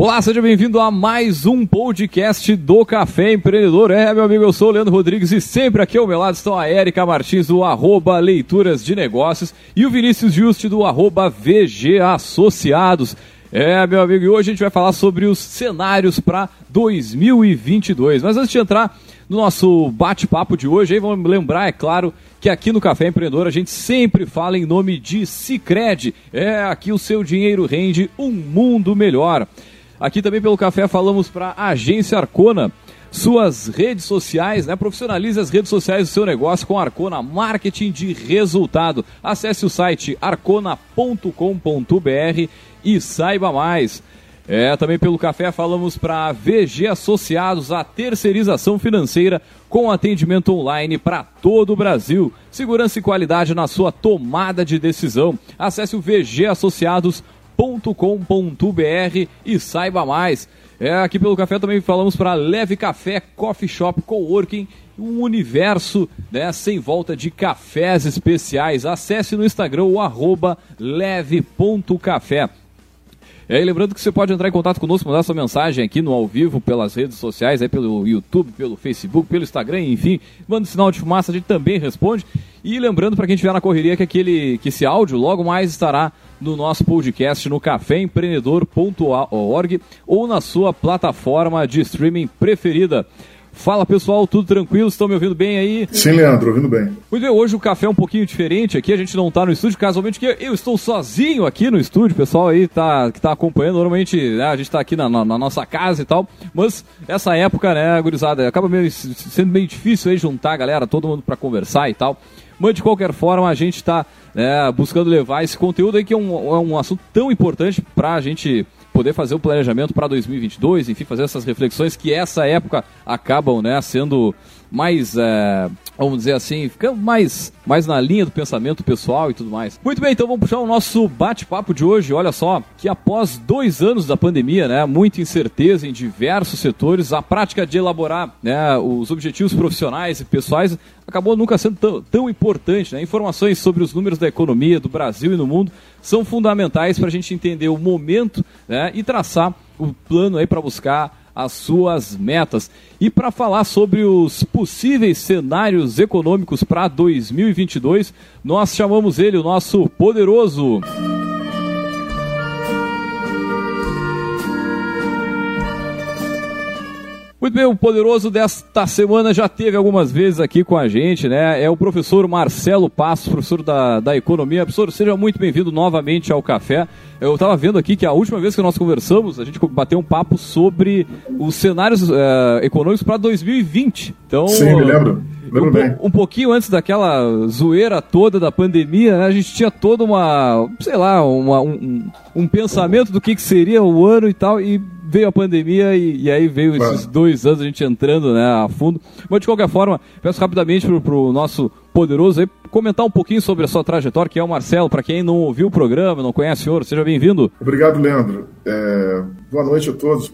Olá, seja bem-vindo a mais um podcast do Café Empreendedor. É, meu amigo, eu sou o Leandro Rodrigues e sempre aqui ao meu lado estão a Érica Martins, do arroba Leituras de Negócios, e o Vinícius Juste, do arroba VG Associados. É, meu amigo, e hoje a gente vai falar sobre os cenários para 2022. Mas antes de entrar no nosso bate-papo de hoje, aí vamos lembrar, é claro, que aqui no Café Empreendedor a gente sempre fala em nome de Cicred. É, aqui o seu dinheiro rende um mundo melhor. Aqui também pelo café falamos para a Agência Arcona. Suas redes sociais, né? Profissionalize as redes sociais do seu negócio com Arcona Marketing de Resultado. Acesse o site arcona.com.br e saiba mais. É, também pelo café falamos para VG Associados, a terceirização financeira com atendimento online para todo o Brasil. Segurança e qualidade na sua tomada de decisão. Acesse o vgassociados.com café.com.br e saiba mais. É, aqui pelo café também falamos para Leve Café Coffee Shop Coworking, um universo né, sem volta de cafés especiais. Acesse no Instagram o arroba leve.café. É, e lembrando que você pode entrar em contato conosco, mandar sua mensagem aqui no ao vivo, pelas redes sociais, aí pelo YouTube, pelo Facebook, pelo Instagram, enfim. Manda um sinal de fumaça, a gente também responde. E lembrando para quem estiver na correria que, aquele, que esse áudio logo mais estará no nosso podcast no caféempreendedor.org ou na sua plataforma de streaming preferida. Fala pessoal, tudo tranquilo? Estão me ouvindo bem aí? Sim, Leandro, ouvindo bem. Muito bem, hoje o café é um pouquinho diferente aqui, a gente não está no estúdio, casualmente que eu estou sozinho aqui no estúdio, pessoal aí tá, que está acompanhando, normalmente né, a gente está aqui na, na, na, nossa casa e tal, mas essa época, né, gurizada, acaba meio, sendo meio difícil aí juntar a galera, todo mundo para conversar e tal. Mas de qualquer forma, a gente está né, buscando levar esse conteúdo aí que é um, é um assunto tão importante para a gente poder fazer o planejamento para 2022, enfim, fazer essas reflexões que essa época acabam né, sendo mais, é, vamos dizer assim, ficando mais, mais na linha do pensamento pessoal e tudo mais. Muito bem, então vamos puxar o nosso bate-papo de hoje. Olha só, que após dois anos da pandemia, né, muita incerteza em diversos setores, a prática de elaborar né, os objetivos profissionais e pessoais acabou nunca sendo tão, tão importante. Né? Informações sobre os números da economia do Brasil e no mundo são fundamentais para a gente entender o momento né, e traçar o plano aí para buscar as suas metas. E para falar sobre os possíveis cenários econômicos para 2022, nós chamamos ele, o nosso poderoso. Muito bem, o poderoso desta semana já teve algumas vezes aqui com a gente, né? É o professor Marcelo Passos, professor da, da Economia. Professor, seja muito bem-vindo novamente ao Café. Eu estava vendo aqui que a última vez que nós conversamos, a gente bateu um papo sobre os cenários uh, econômicos para 2020. Então, Sim, me lembro. Um, um, pouquinho antes daquela zoeira toda da pandemia, né, a gente tinha toda uma, sei lá, uma, um, um pensamento do que, que seria o ano e tal, e veio a pandemia e, e aí veio esses dois anos a gente entrando né, a fundo. Mas de qualquer forma, peço rapidamente para o nosso poderoso aí comentar um pouquinho sobre a sua trajetória, que é o Marcelo. Para quem não ouviu o programa, não conhece o senhor, seja bem-vindo. Obrigado, Leandro. É, boa noite a todos,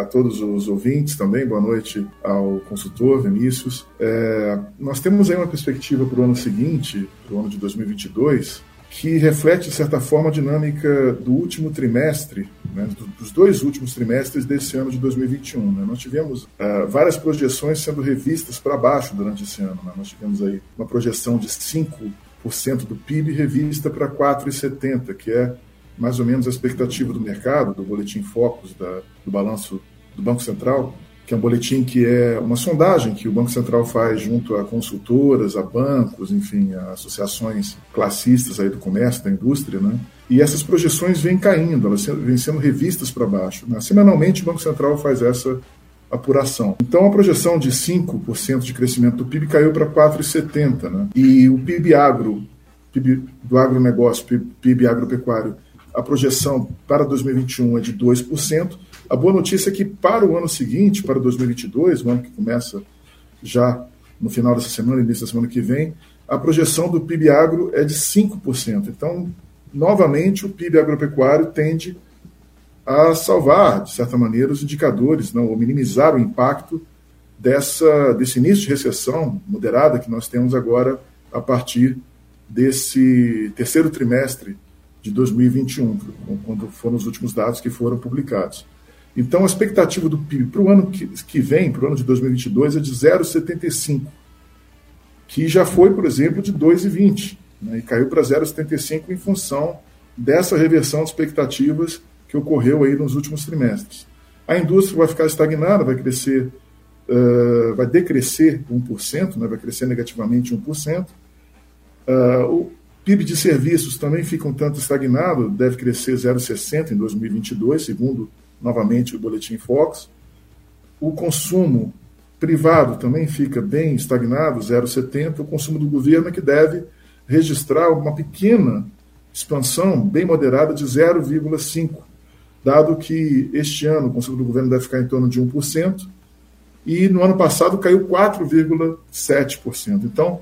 a todos os ouvintes também. Boa noite ao consultor Vinícius. É, nós temos aí uma perspectiva para o ano seguinte, para o ano de 2022 que reflete, de certa forma, a dinâmica do último trimestre, né, dos dois últimos trimestres desse ano de 2021. Né? Nós tivemos uh, várias projeções sendo revistas para baixo durante esse ano. Né? Nós tivemos aí uma projeção de 5% do PIB revista para 4,70%, que é mais ou menos a expectativa do mercado, do boletim Focus, da, do balanço do Banco Central, é um boletim que é uma sondagem que o Banco Central faz junto a consultoras, a bancos, enfim, a associações classistas aí do comércio, da indústria, né? E essas projeções vêm caindo, elas vêm sendo revistas para baixo. Né? Semanalmente o Banco Central faz essa apuração. Então a projeção de 5% de crescimento do PIB caiu para 4,70%. Né? E o PIB agro, PIB do agronegócio, PIB, PIB agropecuário, a projeção para 2021 é de 2%, a boa notícia é que para o ano seguinte, para 2022, o ano que começa já no final dessa semana, início da semana que vem, a projeção do PIB agro é de 5%. Então, novamente, o PIB agropecuário tende a salvar, de certa maneira, os indicadores, não, ou minimizar o impacto dessa, desse início de recessão moderada que nós temos agora a partir desse terceiro trimestre de 2021, quando foram os últimos dados que foram publicados. Então, a expectativa do PIB para o ano que, vem, para o ano de 2022, é de 0,75, que já foi, por exemplo, de 2,20, né, e caiu para 0,75 em função dessa reversão de expectativas que ocorreu aí nos últimos trimestres. A indústria vai ficar estagnada, vai crescer, uh, vai decrescer 1%, né, vai crescer negativamente 1%. Uh, o PIB de serviços também fica um tanto estagnado, deve crescer 0,60 em 2022, segundo novamente o boletim Fox. O consumo privado também fica bem estagnado, 0,70. O consumo do governo é que deve registrar uma pequena expansão, bem moderada, de 0,5, dado que este ano o consumo do governo deve ficar em torno de 1%, e no ano passado caiu 4,7%. Então,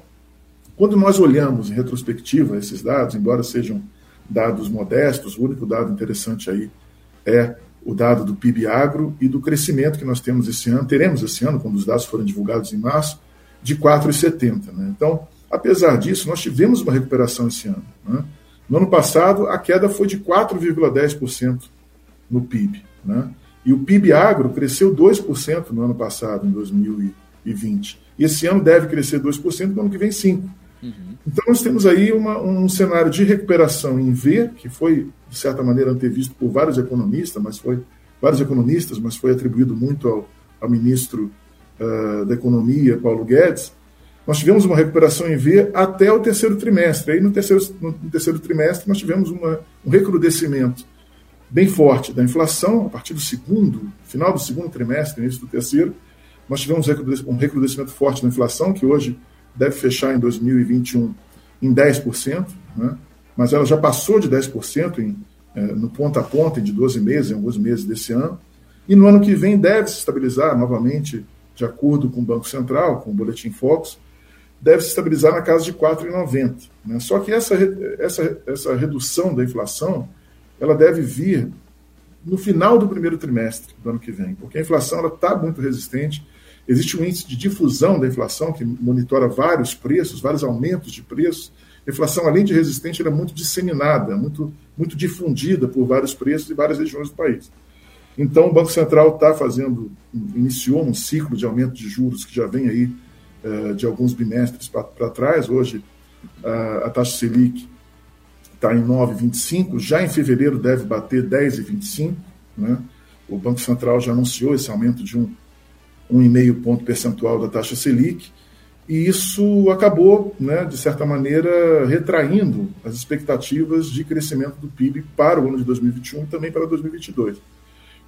quando nós olhamos em retrospectiva esses dados, embora sejam dados modestos, o único dado interessante aí é o dado do PIB agro e do crescimento que nós temos esse ano, teremos esse ano, quando os dados forem divulgados em março, de 4,70. Né? Então, apesar disso, nós tivemos uma recuperação esse ano. Né? No ano passado, a queda foi de 4,10% no PIB. Né? E o PIB agro cresceu 2% no ano passado, em 2020. E esse ano deve crescer 2%, no ano que vem 5%. Uhum. Então, nós temos aí uma, um cenário de recuperação em V, que foi, de certa maneira, antevisto por vários economistas, mas foi vários economistas, mas foi atribuído muito ao, ao ministro uh, da Economia, Paulo Guedes. Nós tivemos uma recuperação em V até o terceiro trimestre. Aí, no terceiro, no terceiro trimestre, nós tivemos uma, um recrudescimento bem forte da inflação, a partir do segundo, final do segundo trimestre, início do terceiro, nós tivemos um recrudescimento forte da inflação, que hoje deve fechar em 2021 em 10%, né? mas ela já passou de 10% em, é, no ponta a ponta de 12 meses, em alguns meses desse ano, e no ano que vem deve se estabilizar novamente, de acordo com o Banco Central, com o Boletim Focus, deve se estabilizar na casa de 4,90. Né? Só que essa, essa, essa redução da inflação ela deve vir no final do primeiro trimestre do ano que vem, porque a inflação está muito resistente, Existe um índice de difusão da inflação que monitora vários preços, vários aumentos de preços. A inflação, além de resistente, é muito disseminada, muito, muito difundida por vários preços e várias regiões do país. Então, o Banco Central está fazendo, iniciou um ciclo de aumento de juros que já vem aí uh, de alguns bimestres para trás. Hoje, uh, a taxa Selic está em 9,25, já em fevereiro deve bater 10,25. Né? O Banco Central já anunciou esse aumento de um 1,5 ponto percentual da taxa Selic, e isso acabou, né, de certa maneira, retraindo as expectativas de crescimento do PIB para o ano de 2021 e também para 2022.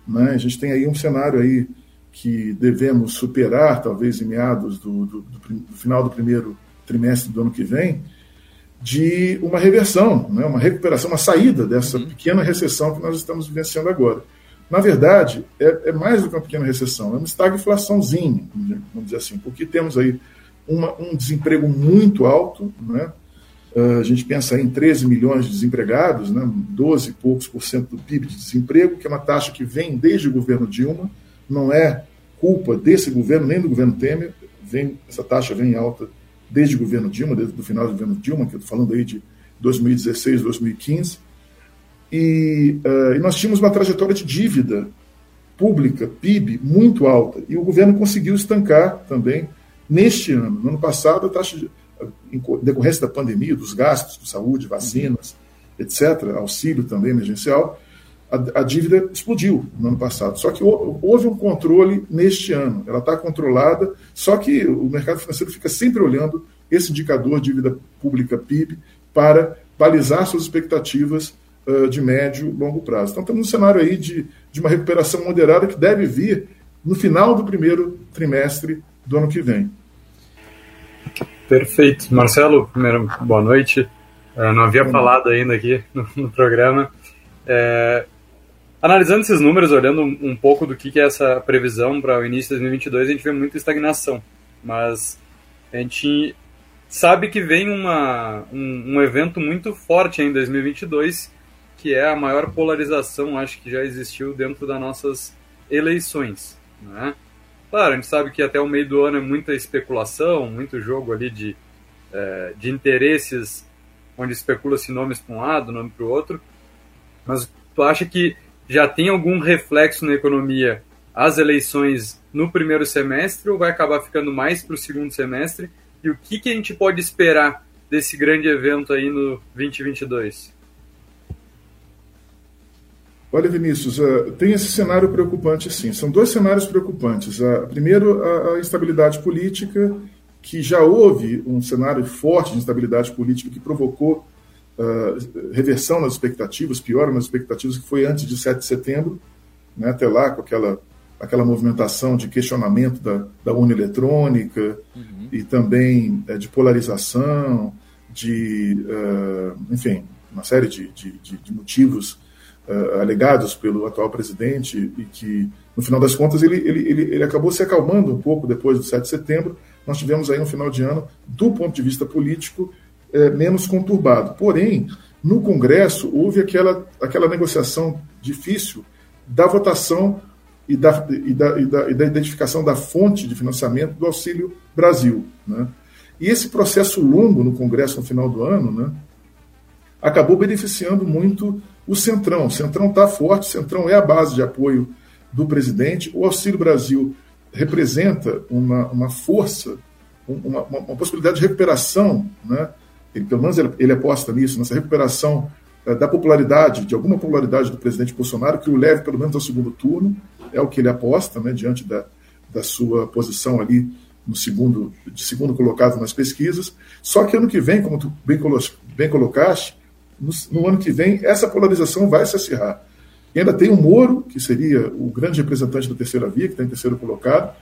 Né? A gente tem aí um cenário aí que devemos superar, talvez em meados do, do, do, do final do primeiro trimestre do ano que vem, de uma reversão, né, uma recuperação, uma saída dessa uhum. pequena recessão que nós estamos vivenciando agora. Na verdade, é, é, mais do que uma pequena recessão, é uma estagflaçãozinha, vamos dizer assim, porque temos aí uma, um desemprego muito alto, né? Uh, a gente pensa em 13 milhões de desempregados, né? 12 e poucos por cento do PIB de desemprego, que é uma taxa que vem desde o governo Dilma, não é culpa desse governo, nem do governo Temer, vem, essa taxa vem alta desde o governo Dilma, desde o final do governo Dilma, que eu estou falando aí de 2016, 2015. E, uh, e nós tínhamos uma trajetória de dívida pública, PIB, muito alta. E o governo conseguiu estancar também neste ano. No ano passado, a taxa de, em decorrência da pandemia, dos gastos de saúde, vacinas, etc., auxílio também emergencial, a, a, dívida explodiu no ano passado. Só que houve um controle neste ano. Ela está controlada, só que o mercado financeiro fica sempre olhando esse indicador dívida pública PIB para balizar suas expectativas uh, de médio e longo prazo. Então, estamos num cenário aí de, de uma recuperação moderada que deve vir no final do primeiro trimestre do ano que vem. Perfeito. Marcelo, primeiro, boa noite. Uh, não havia falado ainda aqui no, no programa. É, analisando esses números, olhando um, um, pouco do que, que é essa previsão para o início de 2022, a gente vê muita estagnação. Mas a gente sabe que vem uma, um, um evento muito forte em 2022 que é a maior polarização, acho que já existiu dentro das nossas eleições. Né? Claro, a gente sabe que até o meio do ano é muita especulação, muito jogo ali de, é, de interesses, onde especula-se nomes para um lado, nome para o outro, mas tu acha que já tem algum reflexo na economia as eleições no primeiro semestre ou vai acabar ficando mais para o segundo semestre? E o que, que a gente pode esperar desse grande evento aí no 2022? Olha, Vinícius, uh, tem esse cenário preocupante, sim. São dois cenários preocupantes. Uh, primeiro, a, a, instabilidade política, que já houve um cenário forte de instabilidade política que provocou uh, reversão nas expectativas, piora nas expectativas, que foi antes de 7 de setembro, né, até lá, com aquela aquela movimentação de questionamento da, da urna eletrônica uhum. e também de polarização, de, enfim, uma série de, de, de motivos uh, alegados pelo atual presidente e que, no final das contas, ele, ele, ele, ele acabou se acalmando um pouco depois do 7 de setembro. Nós tivemos aí um final de ano, do ponto de vista político, é, menos conturbado. Porém, no Congresso, houve aquela, aquela negociação difícil da votação e da, e da, e da, e da identificação da fonte de financiamento do Auxílio Brasil. Né? E esse processo longo no Congresso no final do ano né, acabou beneficiando muito o Centrão. O Centrão está forte, o Centrão é a base de apoio do presidente. O Auxílio Brasil representa uma, uma força, uma, uma, uma possibilidade de recuperação, né? ele, pelo menos ele, ele aposta nisso, nessa recuperação eh, da popularidade, de alguma popularidade do presidente Bolsonaro, que o leve pelo menos ao segundo turno, é o que ele aposta, né, diante da, da sua posição ali no segundo, de segundo colocado nas pesquisas. Só que ano que vem, como tu bem, bem colocaste, no, no, ano que vem essa polarização vai se acirrar. E ainda tem o Moro, que seria o grande representante da terceira via, que está em terceiro colocado,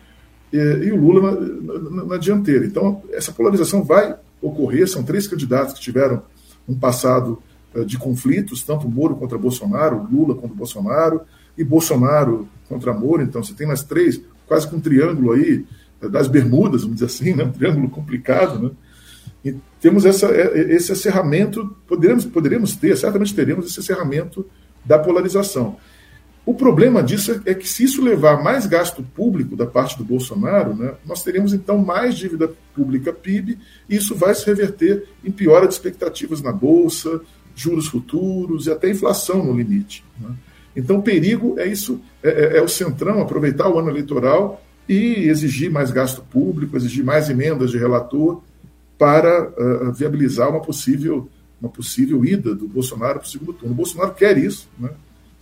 e, e o Lula na, na, na, dianteira. Então, essa polarização vai ocorrer. São três candidatos que tiveram um passado uh, de conflitos, tanto Moro contra Bolsonaro, Lula contra Bolsonaro, e Bolsonaro contra Moro. Então, você tem mais três, quase com um triângulo aí, uh, das Bermudas, vamos dizer assim, né? um triângulo complicado. Né? E temos essa, é, esse acerramento, poderemos, poderemos ter, certamente teremos esse acerramento da polarização. O problema disso é, é que se isso levar mais gasto público da parte do Bolsonaro, né, nós teremos então mais dívida pública PIB, e isso vai se reverter em piora de expectativas na Bolsa, juros futuros e até inflação no limite. Né? Então, o perigo é isso, é, é, é, o centrão aproveitar o ano eleitoral e exigir mais gasto público, exigir mais emendas de relator para uh, viabilizar uma possível, uma possível ida do Bolsonaro para o segundo turno. O Bolsonaro quer isso, né?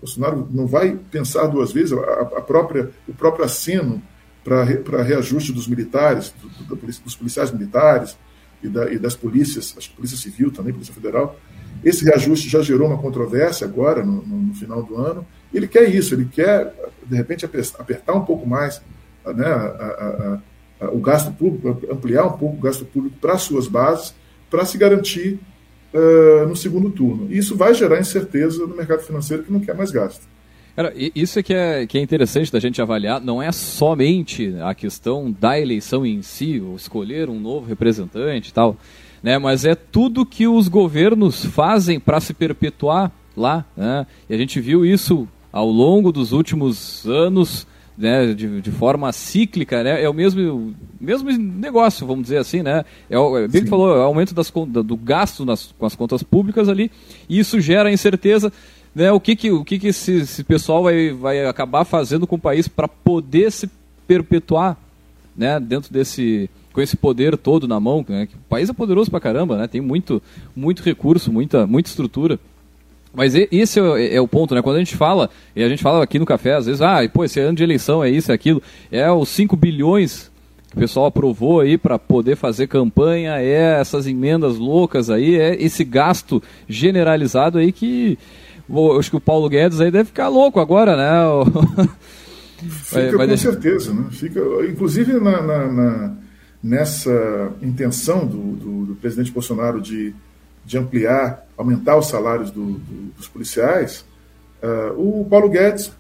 Bolsonaro não vai pensar duas vezes, a, a própria, o próprio aceno para reajuste dos militares, do, do, dos policiais militares e, da, e, das polícias, acho que Polícia Civil também, Polícia Federal. Esse reajuste já gerou uma controvérsia agora, no, no, no final do ano. Ele quer isso, ele quer, de repente, apertar um pouco mais né, a, a, o gasto público, ampliar um pouco o gasto público para as suas bases, para se garantir uh, no segundo turno. E isso vai gerar incerteza no mercado financeiro que não quer mais gasto. Isso é que, é que é interessante da gente avaliar, não é somente a questão da eleição em si, ou escolher um novo representante e tal, né, mas é tudo que os governos fazem para se perpetuar lá. Né, e a gente viu isso ao longo dos últimos anos, né, de, de, forma cíclica, né, é o mesmo, mesmo negócio, vamos dizer assim, né? É o, é bem que falou, é o aumento das, do gasto nas, com as contas públicas ali, e isso gera incerteza. Né, o que, que, o que, que esse, esse pessoal vai, vai acabar fazendo com o país para poder se perpetuar né, dentro desse com esse poder todo na mão, né, o país é poderoso pra caramba, né, tem muito, muito recurso, muita, muita estrutura. Mas esse é, é, o ponto, né? Quando a gente fala, e a gente fala aqui no café, às vezes, ah, pô, esse ano de eleição é isso, é aquilo, é os 5 bilhões que o pessoal aprovou aí para poder fazer campanha, é essas emendas loucas aí, é esse gasto generalizado aí que eu acho que o Paulo Guedes aí deve ficar louco agora, né? Fica vai, vai com deixar... certeza, né? Fica, inclusive na, na, na nessa intenção do, do, do presidente Bolsonaro de de ampliar, aumentar os salários do, do, dos policiais, uh, o Paulo Guedes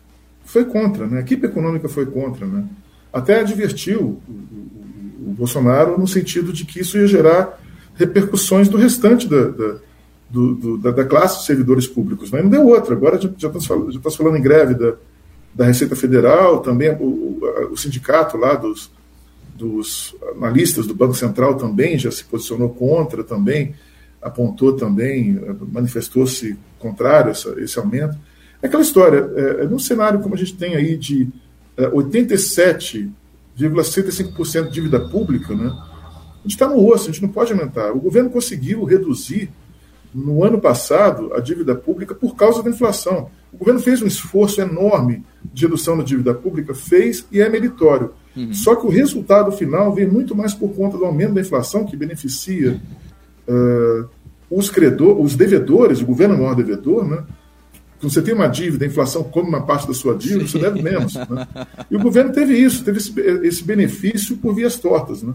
foi contra, né? a equipe econômica foi contra. Né? Até advertiu o, o, o, Bolsonaro no sentido de que isso ia gerar repercussões do restante da, da, do, da, da classe de servidores públicos. Né? Não deu outra. Agora já, já estamos falando, falando em greve da, da Receita Federal, também o, o, sindicato lá dos, dos analistas do Banco Central também já se posicionou contra também apontou também, manifestou-se contrário a esse aumento. É aquela história, é, num cenário como a gente tem aí de é, 87,65% de dívida pública, né? A gente está no osso, a gente não pode aumentar. O governo conseguiu reduzir no ano passado a dívida pública por causa da inflação. O governo fez um esforço enorme de redução da dívida pública, fez e é meritório. Uhum. Só que o resultado final vem muito mais por conta do aumento da inflação, que beneficia uh, os, credor, os devedores, o governo é o maior devedor, né? Quando você tem uma dívida, a inflação come uma parte da sua dívida, Sim. você deve menos. Né? E o governo teve isso, teve esse, esse benefício por vias tortas. Né?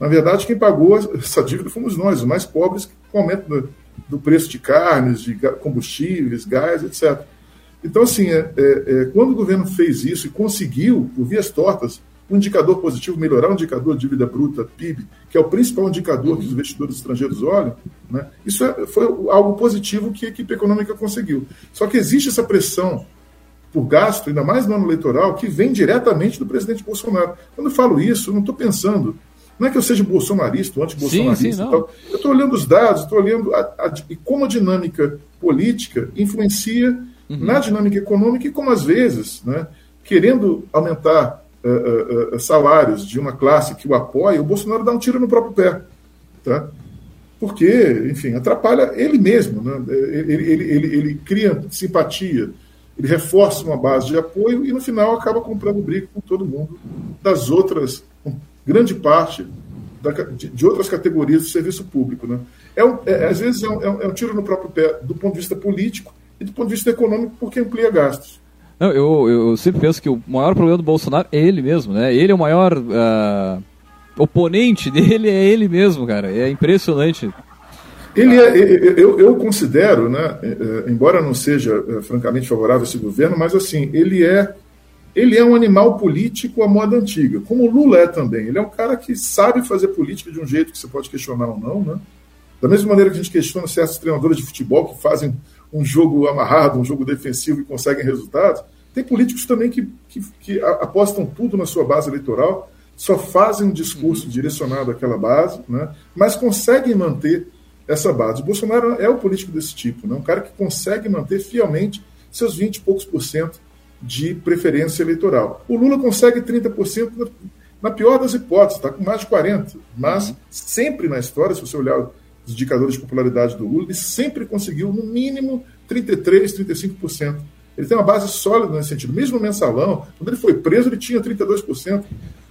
Na verdade, quem pagou essa dívida fomos nós, os mais pobres, com o aumento do, do preço de carnes, de combustíveis, gás, etc. Então, assim, é, é, é, quando o governo fez isso e conseguiu, por vias tortas, um indicador positivo, melhorar o indicador de dívida bruta, PIB, que é o principal indicador que os investidores estrangeiros olham, né, isso é, foi algo positivo que a equipe econômica conseguiu. Só que existe essa pressão por gasto, ainda mais no ano eleitoral, que vem diretamente do presidente Bolsonaro. Quando eu falo isso, eu não estou pensando não é que eu seja bolsonarista ou anti-bolsonarista. Eu estou olhando os dados, estou olhando a, a, como a dinâmica política influencia uhum. na dinâmica econômica e como, às vezes, né, querendo aumentar uh, uh, uh, salários de uma classe que o apoia, o Bolsonaro dá um tiro no próprio pé. Tá? Porque, enfim, atrapalha ele mesmo. Né? Ele, ele, ele, ele cria simpatia, ele reforça uma base de apoio e, no final, acaba comprando briga com todo mundo das outras grande parte da, de, de, outras categorias do serviço público. Né? É, um, é às vezes é, é um, é um, tiro no próprio pé do ponto de vista político e do ponto de vista econômico, porque amplia gastos. Não, eu, eu sempre penso que o maior problema do Bolsonaro é ele mesmo, né? Ele é o maior uh, oponente dele, é ele mesmo, cara. É impressionante. Ele é, eu, eu considero, né, é, é, embora não seja francamente favorável a esse governo, mas assim, ele é ele é um animal político à moda antiga, como o Lula é também. Ele é um cara que sabe fazer política de um jeito que você pode questionar ou não, né? Da mesma maneira que a gente questiona certos treinadores de futebol que fazem um jogo amarrado, um jogo defensivo e conseguem resultados, tem políticos também que, que, que apostam tudo na sua base eleitoral, só fazem um discurso uhum. direcionado àquela base, né? mas conseguem manter essa base. O Bolsonaro é o político desse tipo, né? um cara que consegue manter fielmente seus 20 e poucos por cento de preferência eleitoral. O Lula consegue 30% na, na pior das hipóteses, está com mais de 40%. Mas sempre na história, se você olhar os indicadores de popularidade do Lula, ele sempre conseguiu no mínimo 33%, 35%. Ele tem uma base sólida nesse sentido. Mesmo no mensalão, quando ele foi preso, ele tinha 32%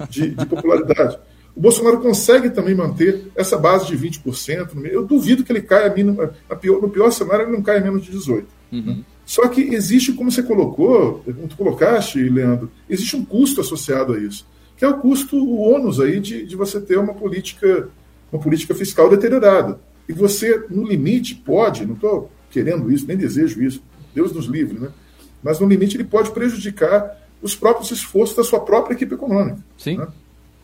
de, de popularidade. O Bolsonaro consegue também manter essa base de 20%. Eu duvido que ele caia mínima, no pior cenário, ele não caia menos de 18%. Uhum. Só que existe, como você colocou, como tu colocaste, Leandro, existe um custo associado a isso, que é o custo, o ônus aí de, de você ter uma política, uma política fiscal deteriorada. E você, no limite, pode, não estou querendo isso, nem desejo isso, Deus nos livre, né? Mas no limite ele pode prejudicar os próprios esforços da sua própria equipe econômica. Sim. Né?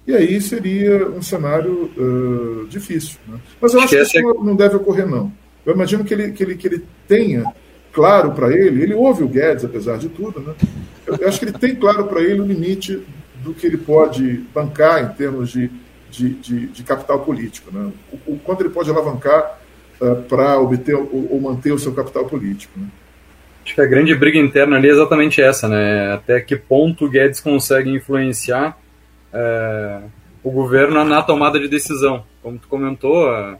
E aí seria um cenário uh, difícil. Né? Mas eu acho que isso não deve ocorrer, não. Eu imagino que ele, que ele, que ele tenha claro para ele, ele ouve o Guedes, apesar de tudo, né? Eu acho que ele tem claro para ele o limite do que ele pode bancar em termos de, de, de, de capital político, né? O, o, quanto ele pode alavancar uh, para obter ou, ou, manter o seu capital político. Né? Acho que a grande briga interna ali é exatamente essa, né? Até que ponto o Guedes consegue influenciar é, o governo na tomada de decisão. Como tu comentou, a,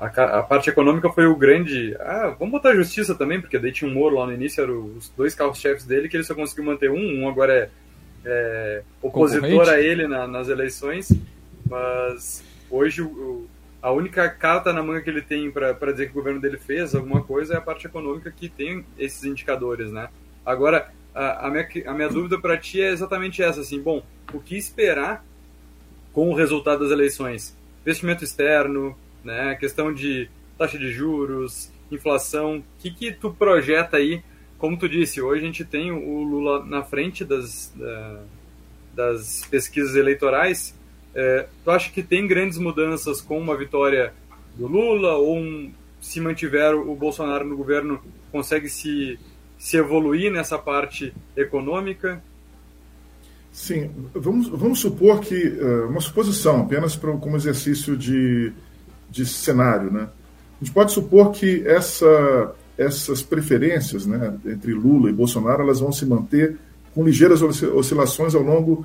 a, a, parte econômica foi o grande. Ah, vamos botar a justiça também, porque daí tinha um Moro lá no início, eram os dois carros-chefes dele, que ele só conseguiu manter um, um agora é, é opositor a ele na, nas eleições, mas hoje o, a única carta na manga que ele tem para dizer que o governo dele fez alguma coisa é a parte econômica que tem esses indicadores, né? Agora, a, a minha, a minha dúvida para ti é exatamente essa, assim, bom, o que esperar com o resultado das eleições? Investimento externo, né? Questão de taxa de juros, inflação. O que, que tu projeta aí? Como tu disse, hoje a gente tem o Lula na frente das, da, das pesquisas eleitorais. É, tu acha que tem grandes mudanças com uma vitória do Lula ou um, se mantiver o Bolsonaro no governo consegue se, se evoluir nessa parte econômica? Sim, vamos, vamos supor que, uh, uma suposição apenas pra, como exercício de, de cenário. Né? A gente pode supor que essa, essas preferências né, entre Lula e Bolsonaro elas vão se manter com ligeiras oscilações ao longo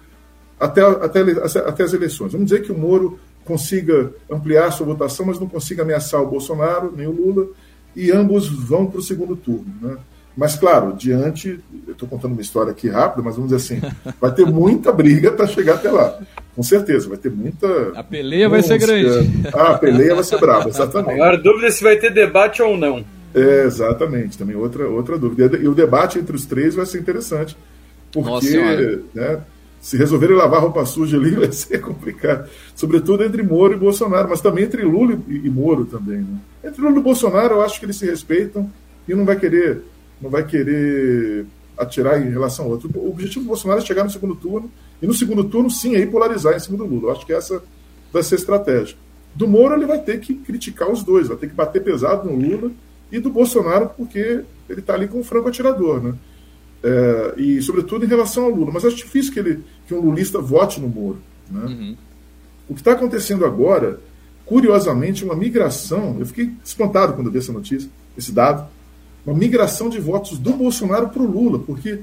até, até, até as eleições. Vamos dizer que o Moro consiga ampliar sua votação, mas não consiga ameaçar o Bolsonaro nem o Lula, e ambos vão para o segundo turno. Né? Mas, claro, diante, eu estou contando uma história aqui rápida, mas vamos dizer assim, vai ter muita briga para chegar até lá. Com certeza, vai ter muita. A peleia vai ser grande. Ah, a peleia vai ser brava, exatamente. Agora, dúvida é se vai ter debate ou não. É, exatamente, também outra, outra dúvida. E o debate entre os três vai ser interessante, porque né, se resolverem lavar roupa suja ali vai ser complicado. Sobretudo entre Moro e Bolsonaro, mas também entre Lula e, e Moro também. Né? Entre Lula e Bolsonaro, eu acho que eles se respeitam e não vai querer, não vai querer atirar em relação ao outro. O objetivo do Bolsonaro é chegar no segundo turno, e no segundo turno, sim, aí polarizar em cima do Lula. Eu acho que essa vai ser a estratégia. Do Moro, ele vai ter que criticar os dois, vai ter que bater pesado no Lula e do Bolsonaro, porque ele está ali com o franco atirador, né? É, e sobretudo em relação ao Lula. Mas acho difícil que, ele, que um lulista vote no Moro. Né? Uhum. O que está acontecendo agora, curiosamente, uma migração. Eu fiquei espantado quando vi essa notícia, esse dado. Uma migração de votos do Bolsonaro para o Lula, porque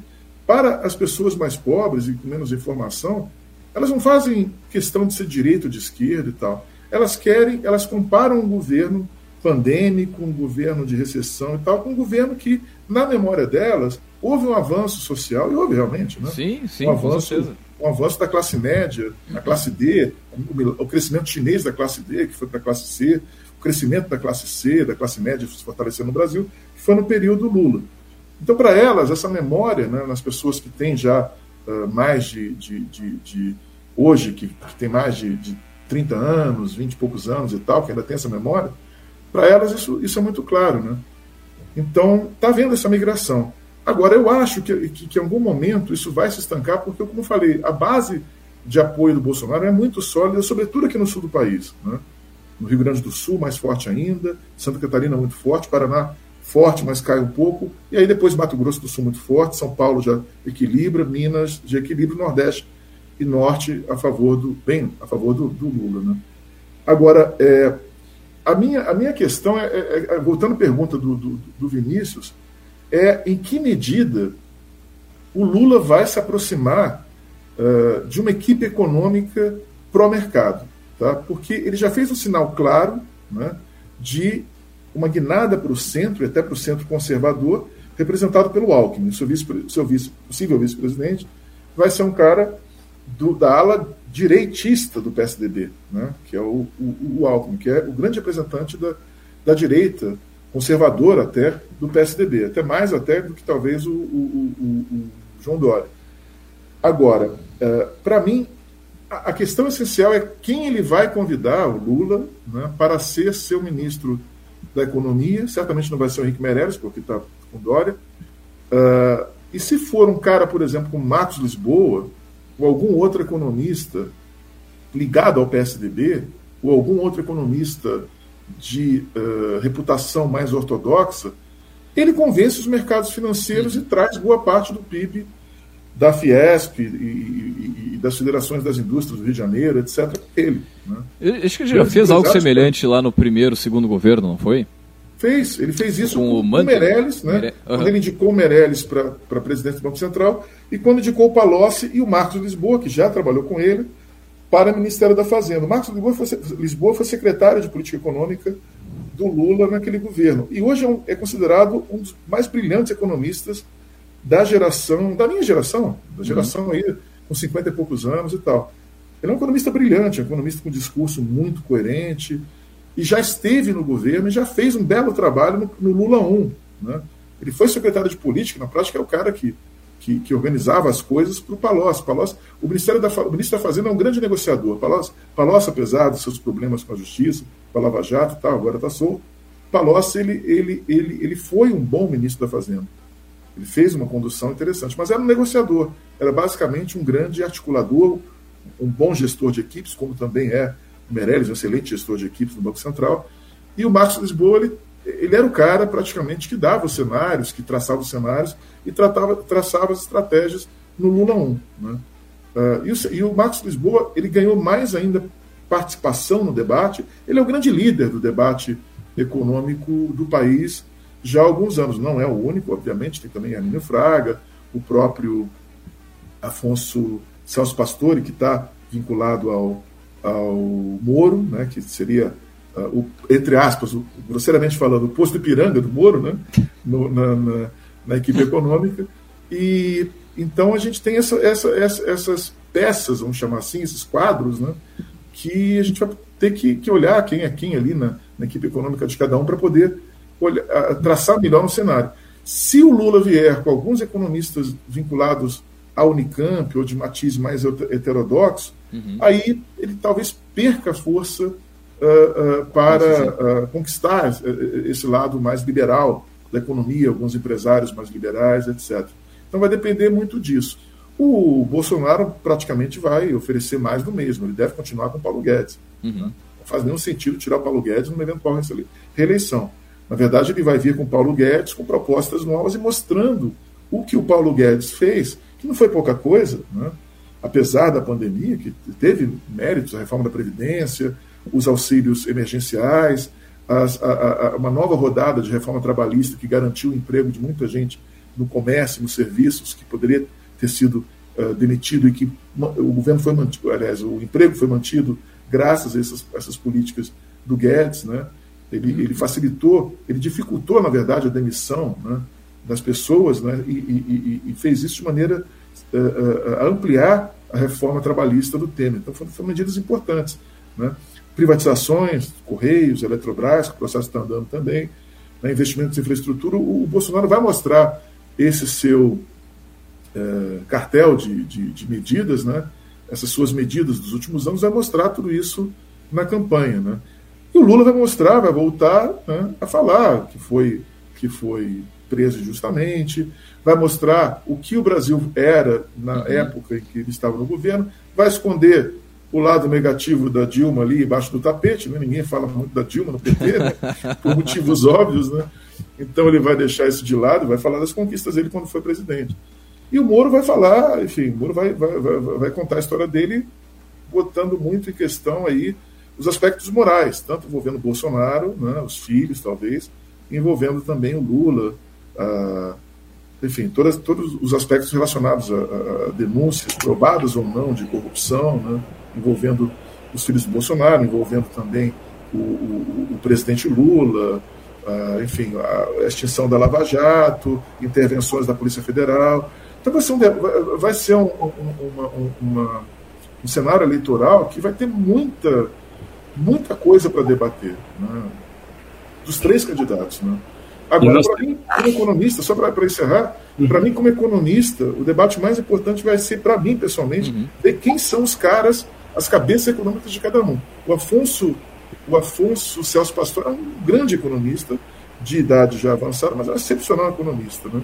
para as pessoas mais pobres e com menos informação, elas não fazem questão de ser direita ou de esquerda e tal. Elas querem, elas comparam um governo pandêmico, um governo de recessão e tal, com um governo que, na memória delas, houve um avanço social, e houve realmente, né? Sim, sim, um avanço, um avanço da classe média, da classe D, o, o crescimento chinês da classe D, que foi para a classe C, o crescimento da classe C, da classe média se fortalecendo no Brasil, que foi no período Lula. Então, para elas, essa memória, né, nas pessoas que têm já uh, mais de, de, de, de, hoje, que, que tem mais de, de 30 anos, 20 e poucos anos e tal, que ainda tem essa memória, para elas isso, isso é muito claro. Né? Então, está havendo essa migração. Agora, eu acho que, que, que, em algum momento isso vai se estancar, porque, como eu falei, a base de apoio do Bolsonaro é muito sólida, sobretudo aqui no sul do país. Né? No Rio Grande do Sul, mais forte ainda, Santa Catarina, muito forte, Paraná, forte, mas cai um pouco, e aí depois Mato Grosso do Sul, muito forte, São Paulo já equilibra, Minas já equilibra, Nordeste e Norte a favor do, bem, a favor do, do Lula. Né? Agora, é, a minha, a minha questão é, é, é voltando à pergunta do, do, do, Vinícius, é em que medida o Lula vai se aproximar uh, de uma equipe econômica pró-mercado. Tá? Porque ele já fez um sinal claro né, de uma guinada para o centro, e até para o centro conservador, representado pelo Alckmin, seu, vice, seu vice, possível vice-presidente, vai ser um cara do, da ala direitista do PSDB, né, que é o, o, o, Alckmin, que é o grande representante da, da direita, conservadora até, do PSDB, até mais até do que talvez o, o, João Dória. Agora, é, para mim, a, a, questão essencial é quem ele vai convidar, o Lula, né, para ser seu ministro da Economia, certamente não vai ser o Henrique Meirelles, porque está com Dória, uh, e se for um cara, por exemplo, como Marcos Lisboa, ou algum outro economista ligado ao PSDB, ou algum outro economista de uh, reputação mais ortodoxa, ele convence os mercados financeiros e traz boa parte do PIB da Fiesp e, e, e, das federações das indústrias do Rio de Janeiro, etc., ele. Né? Acho que ele já fez algo semelhante lá no primeiro, segundo governo, não foi? Fez, ele fez isso com, com o Meirelles, né? Uhum. quando ele indicou o Meirelles para presidente do Banco Central, e quando indicou o Palocci e o Marcos Lisboa, que já trabalhou com ele, para o Ministério da Fazenda. O Marcos Lisboa foi, Lisboa foi secretário de Política Econômica do Lula naquele governo. E hoje é, um, é considerado um dos mais brilhantes economistas da geração, da minha geração, da uhum. geração uhum. aí com 50 e poucos anos e tal. Ele é um economista brilhante, um economista com um discurso muito coerente, e já esteve no governo e já fez um belo trabalho no, no Lula 1. Né? Ele foi secretário de política, na prática é o cara que, que, que organizava as coisas para o Palocci. Palocci. O, Ministério da, o ministro da Fazenda é um grande negociador. Palocci, Palocci, apesar dos seus problemas com a justiça, com a Lava Jato e tal, agora está solto, Palocci ele, ele, ele, ele foi um bom ministro da Fazenda. Ele fez uma condução interessante, mas era um negociador. Era basicamente um grande articulador, um bom gestor de equipes, como também é Meirelles, um excelente gestor de equipes no Banco Central, e o Marcos Lisboa, ele, ele era o cara praticamente que dava os cenários, que traçava os cenários e tratava, traçava as estratégias no Lula 1. Né? Uh, e, o, e o Marcos Lisboa, ele ganhou mais ainda participação no debate, ele é o grande líder do debate econômico do país, já há alguns anos. Não é o único, obviamente, tem também a Nino Fraga, o próprio Afonso Celso Pastore, que está vinculado ao, ao Moro, né, que seria, uh, o, entre aspas, o, grosseiramente falando, o posto Ipiranga do Moro, né, no, na, na, na, equipe econômica. E então a gente tem essa, essa, essa, essas peças, vamos chamar assim, esses quadros, né, que a gente vai ter que, que olhar quem é quem ali na, na equipe econômica de cada um para poder olhar, traçar melhor um cenário. Se o Lula vier com alguns economistas vinculados à Unicamp ou de matiz mais heterodoxo, uhum. aí ele talvez perca força uh, uh, para uh, conquistar esse lado mais liberal da economia, alguns empresários mais liberais, etc. Então vai depender muito disso. O Bolsonaro praticamente vai oferecer mais do mesmo, ele deve continuar com o Paulo Guedes. Uhum. Não faz nenhum sentido tirar o Paulo Guedes numa eventual reeleição. Na verdade, ele vai vir com o Paulo Guedes com propostas novas e mostrando o que o Paulo Guedes fez que não foi pouca coisa, né? apesar da pandemia, que teve méritos, a reforma da Previdência, os auxílios emergenciais, as, a, a, uma nova rodada de reforma trabalhista que garantiu o emprego de muita gente no comércio, nos serviços, que poderia ter sido uh, demitido e que o governo foi mantido, aliás, o emprego foi mantido graças a essas, essas políticas do Guedes, né? Ele, ele, facilitou, ele dificultou, na verdade, a demissão né, das pessoas né, e, e, e, fez isso de maneira uh, uh, a ampliar a reforma trabalhista do Temer. Então, foram, foram medidas importantes. Né? Privatizações, Correios, Eletrobras, que o processo está andando também, né, investimentos em infraestrutura. O, o, Bolsonaro vai mostrar esse seu uh, cartel de, de, de, medidas, né, essas suas medidas dos últimos anos, vai mostrar tudo isso na campanha. Né? E o Lula vai mostrar, vai voltar né, a falar que foi, que foi preso injustamente, vai mostrar o que o Brasil era na uhum. época em que ele estava no governo, vai esconder o lado negativo da Dilma ali embaixo do tapete, né? ninguém fala muito da Dilma no PT, né? por motivos óbvios, né? então ele vai deixar isso de lado, vai falar das conquistas dele quando foi presidente. E o Moro vai falar, enfim, o Moro vai, vai, vai, vai contar a história dele, botando muito em questão aí os aspectos morais, tanto envolvendo Bolsonaro, né, os filhos talvez, envolvendo também o Lula, enfim, todas, todos os aspectos relacionados a, a, denúncias, provadas ou não, de corrupção, né, envolvendo os filhos do Bolsonaro, envolvendo também o, o, o presidente Lula, a, enfim, a extinção da Lava Jato, intervenções da Polícia Federal. Então vai ser um, vai ser um, uma, uma, um cenário eleitoral que vai ter muita muita coisa para debater, né? dos três candidatos. Né? Agora, para mim, como economista, só para encerrar, uhum. para mim, como economista, o debate mais importante vai ser, para mim, pessoalmente, uhum. ver quem são os caras, as cabeças econômicas de cada um. O Afonso, o Afonso Celso Pastor é um grande economista, de idade já avançada, mas é um excepcional economista. Né?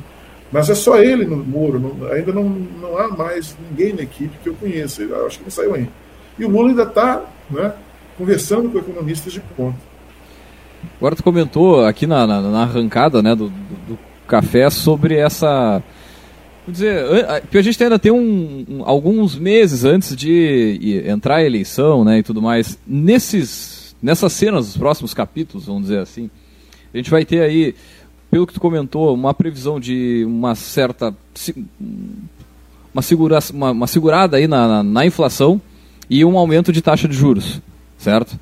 Mas é só ele no Moro, não, ainda não, não há mais ninguém na equipe que eu conheça, eu acho que não saiu ainda. E o Lula ainda está né, conversando com economistas de ponta. Agora tu comentou aqui na, na, na arrancada né, do, do, do, café sobre essa. Vou dizer, que a gente ainda tem um, um, alguns meses antes de entrar a eleição né, e tudo mais. Nesses, nessas cenas dos próximos capítulos, vamos dizer assim, a gente vai ter aí, pelo que tu comentou, uma previsão de uma certa. uma, segura, uma, uma segurada aí na, na, na inflação e um aumento de taxa de juros certo?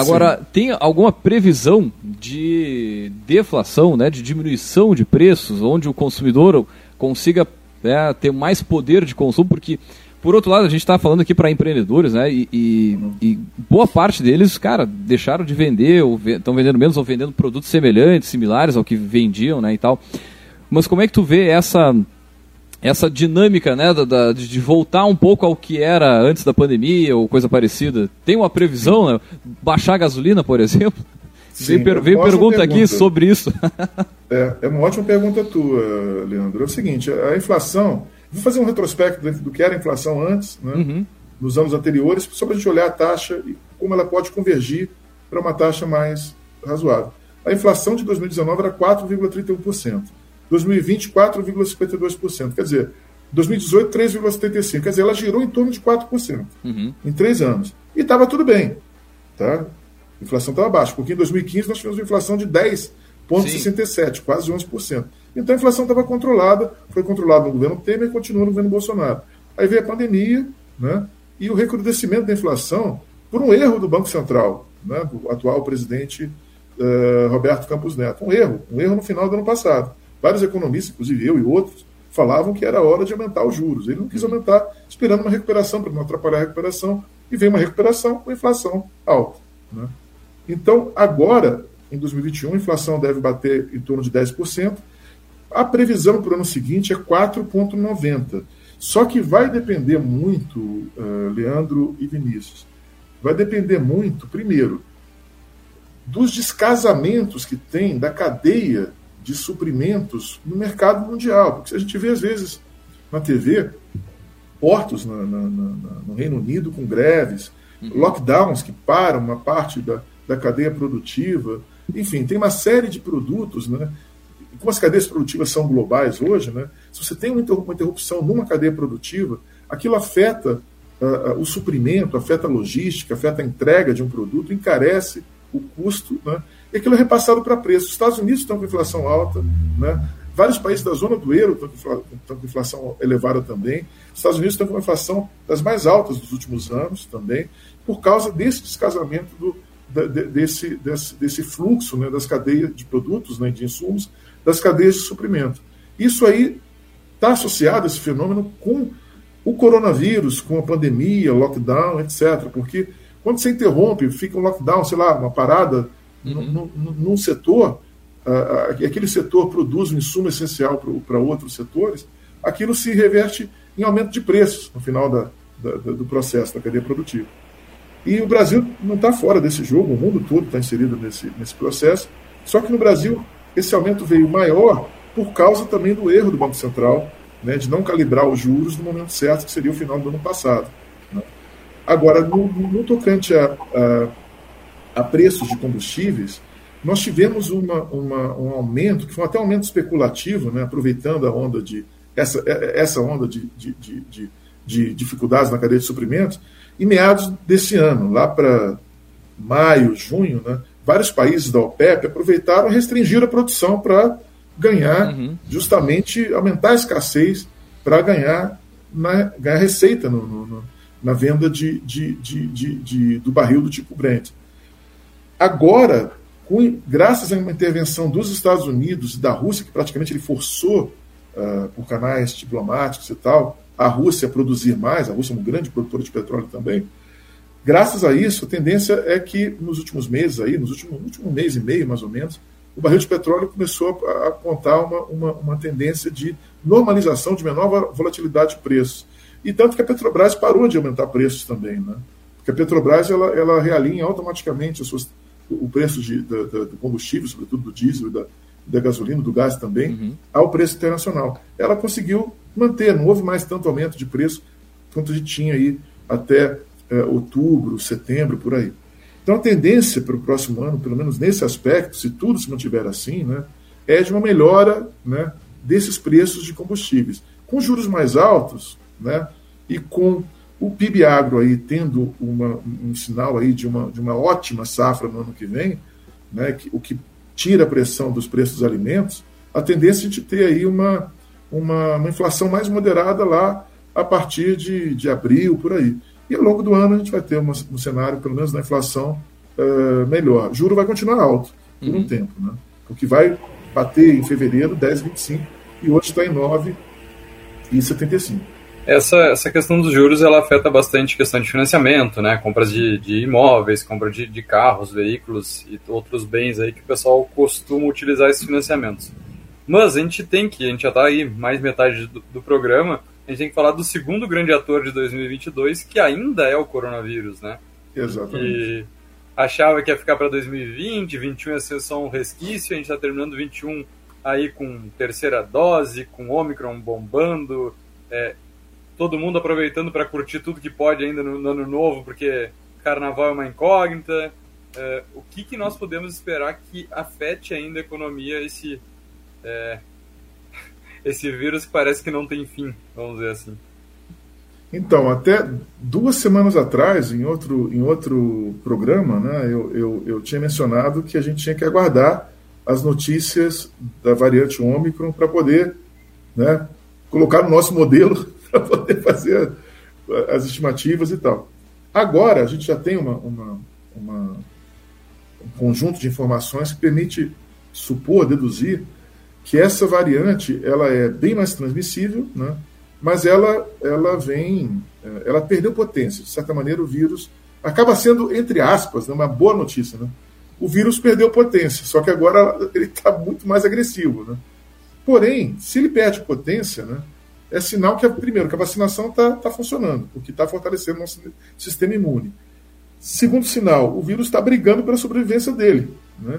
Agora, Sim. tem alguma previsão de deflação, né, de diminuição de preços, onde o consumidor consiga né, ter mais poder de consumo? Porque, por outro lado, a gente está falando aqui para empreendedores, né, e, e, e, boa parte deles, cara, deixaram de vender, ou estão vendendo menos, ou vendendo produtos semelhantes, similares ao que vendiam, né, e tal. Mas como é que tu vê essa essa dinâmica né, da, de voltar um pouco ao que era antes da pandemia ou coisa parecida? Tem uma previsão? Né? Baixar a gasolina, por exemplo? Sim, veio, veio pergunta, pergunta, aqui sobre isso. é, é uma ótima pergunta tua, Leandro. É o seguinte, a inflação... Vou fazer um retrospecto do que era a inflação antes, né, uhum. nos anos anteriores, só para a gente olhar a taxa e como ela pode convergir para uma taxa mais razoável. A inflação de 2019 era 4,31%. 2020, 4,52%. Quer dizer, 2018, 3,75%. Quer dizer, ela girou em torno de 4% uhum. em três anos. E estava tudo bem. Tá? A inflação estava baixa, porque em 2015 nós tivemos uma inflação de 10%, 0,67, quase 11%. Então a inflação estava controlada, foi controlada no governo Temer e continua no governo Bolsonaro. Aí veio a pandemia, né? E o recrudescimento da inflação por um erro do Banco Central, né, do atual presidente uh, Roberto Campos Neto. Um erro, um erro no final do ano passado. Vários economistas, inclusive eu e outros, falavam que era hora de aumentar os juros. Ele não quis aumentar, esperando uma recuperação, para não atrapalhar a recuperação, e veio uma recuperação com inflação alta. Né? Então, agora, em 2021, a inflação deve bater em torno de 10%. A previsão para o ano seguinte é 4,90%. Só que vai depender muito, uh, Leandro e Vinícius, vai depender muito, primeiro, dos descasamentos que tem da cadeia de suprimentos no mercado mundial. Porque a gente vê, às vezes, na TV, portos na, na, na, no Reino Unido com greves, uhum. lockdowns que param uma parte da, da cadeia produtiva. Enfim, tem uma série de produtos, né? Como as cadeias produtivas são globais hoje, né? Se você tem uma interrupção numa cadeia produtiva, aquilo afeta uh, uh, o suprimento, afeta a logística, afeta a entrega de um produto, encarece o custo, né? E aquilo é repassado para preço. Os Estados Unidos estão com inflação alta, né? vários países da zona do euro estão com inflação elevada também. Os Estados Unidos estão com uma inflação das mais altas dos últimos anos também, por causa desse descasamento do, desse, desse, desse fluxo né, das cadeias de produtos, né, de insumos, das cadeias de suprimento. Isso aí está associado, esse fenômeno, com o coronavírus, com a pandemia, lockdown, etc. Porque quando você interrompe, fica um lockdown, sei lá, uma parada uhum. num setor, uh, aquele setor produz um insumo essencial para outros setores, aquilo se reverte em aumento de preços no final da, da, do processo da cadeia produtiva. E o Brasil não está fora desse jogo, o mundo todo está inserido nesse, nesse processo, só que no Brasil esse aumento veio maior por causa também do erro do Banco Central, né, de não calibrar os juros no momento certo, que seria o final do ano passado. Né. Agora, no, no tocante a, a, a, preços de combustíveis, nós tivemos uma, uma, um aumento, que foi até um aumento especulativo, né, aproveitando a onda de essa, essa onda de, de, de, de dificuldades na cadeia de suprimentos, em meados desse ano, lá para maio, junho, né, vários países da OPEP aproveitaram e restringiram a produção para ganhar, uhum. justamente aumentar a escassez para ganhar, na, ganhar receita no, no, na venda de, de, de, de, do barril do tipo Brent. Agora, com, graças a uma intervenção dos Estados Unidos e da Rússia, que praticamente ele forçou uh, por canais diplomáticos e tal, a Rússia a produzir mais, a Rússia é um grande produtor de petróleo também, Graças a isso, a tendência é que nos últimos meses, aí, nos últimos último mês e meio mais ou menos, o barril de petróleo começou a apontar uma, uma, uma tendência de normalização, de menor volatilidade de preços. E tanto que a Petrobras parou de aumentar preços também. Né? Porque a Petrobras ela, ela realinha automaticamente suas, o preço de, da, do combustível, sobretudo do diesel da, da gasolina, do gás também, uhum. ao preço internacional. Ela conseguiu manter, não houve mais tanto aumento de preço quanto a gente tinha aí até é, outubro, setembro, por aí. Então a tendência para o próximo ano, pelo menos nesse aspecto, se tudo se mantiver assim, né, é de uma melhora né, desses preços de combustíveis. Com juros mais altos né, e com o PIB agro aí tendo uma, um sinal aí de uma, de uma ótima safra no ano que vem, né, que, o que tira a pressão dos preços dos alimentos, a tendência é de ter aí uma, uma, uma inflação mais moderada lá a partir de, de abril, por aí. E ao longo do ano a gente vai ter uma, um cenário, pelo menos na inflação, uh, melhor. O juro vai continuar alto por uhum. um tempo, né? O que vai bater em fevereiro 10,25 e hoje está em 9,75. Essa, essa questão dos juros ela afeta bastante a questão de financiamento, né? Compras de, de imóveis, compra de, de carros, veículos e outros bens aí que o pessoal costuma utilizar esses financiamentos. Mas a gente tem que, a gente já está aí mais metade do, do programa, a gente tem que falar do segundo grande ator de 2022, que ainda é o coronavírus, né? Exatamente. Que achava que ia ficar para 2020, 21 ia ser só um resquício, a gente está terminando 21 aí com terceira dose, com Omicron bombando, é, todo mundo aproveitando para curtir tudo que pode ainda no, no, ano novo, porque carnaval é uma incógnita. É, o que, que nós podemos esperar que afete ainda a economia esse é, esse vírus que parece que não tem fim, vamos dizer assim. Então, até duas semanas atrás, em outro, em outro programa, né, eu, eu, eu tinha mencionado que a gente tinha que aguardar as notícias da variante Ômicron para poder né, colocar no nosso modelo para poder fazer as estimativas e tal. Agora, a gente já tem uma, uma, uma, um conjunto de informações que permite supor, deduzir, que essa variante ela é bem mais transmissível, né, mas ela, ela vem, é, ela perdeu potência. De certa maneira, o vírus acaba sendo, entre aspas, né, uma boa notícia. Né? O vírus perdeu potência, só que agora ele está muito mais agressivo. Né? Porém, se ele perde potência, né, é sinal que, primeiro, que a vacinação está tá funcionando, porque está fortalecendo o nosso sistema imune. Segundo sinal, o vírus está brigando pela sobrevivência dele. Né?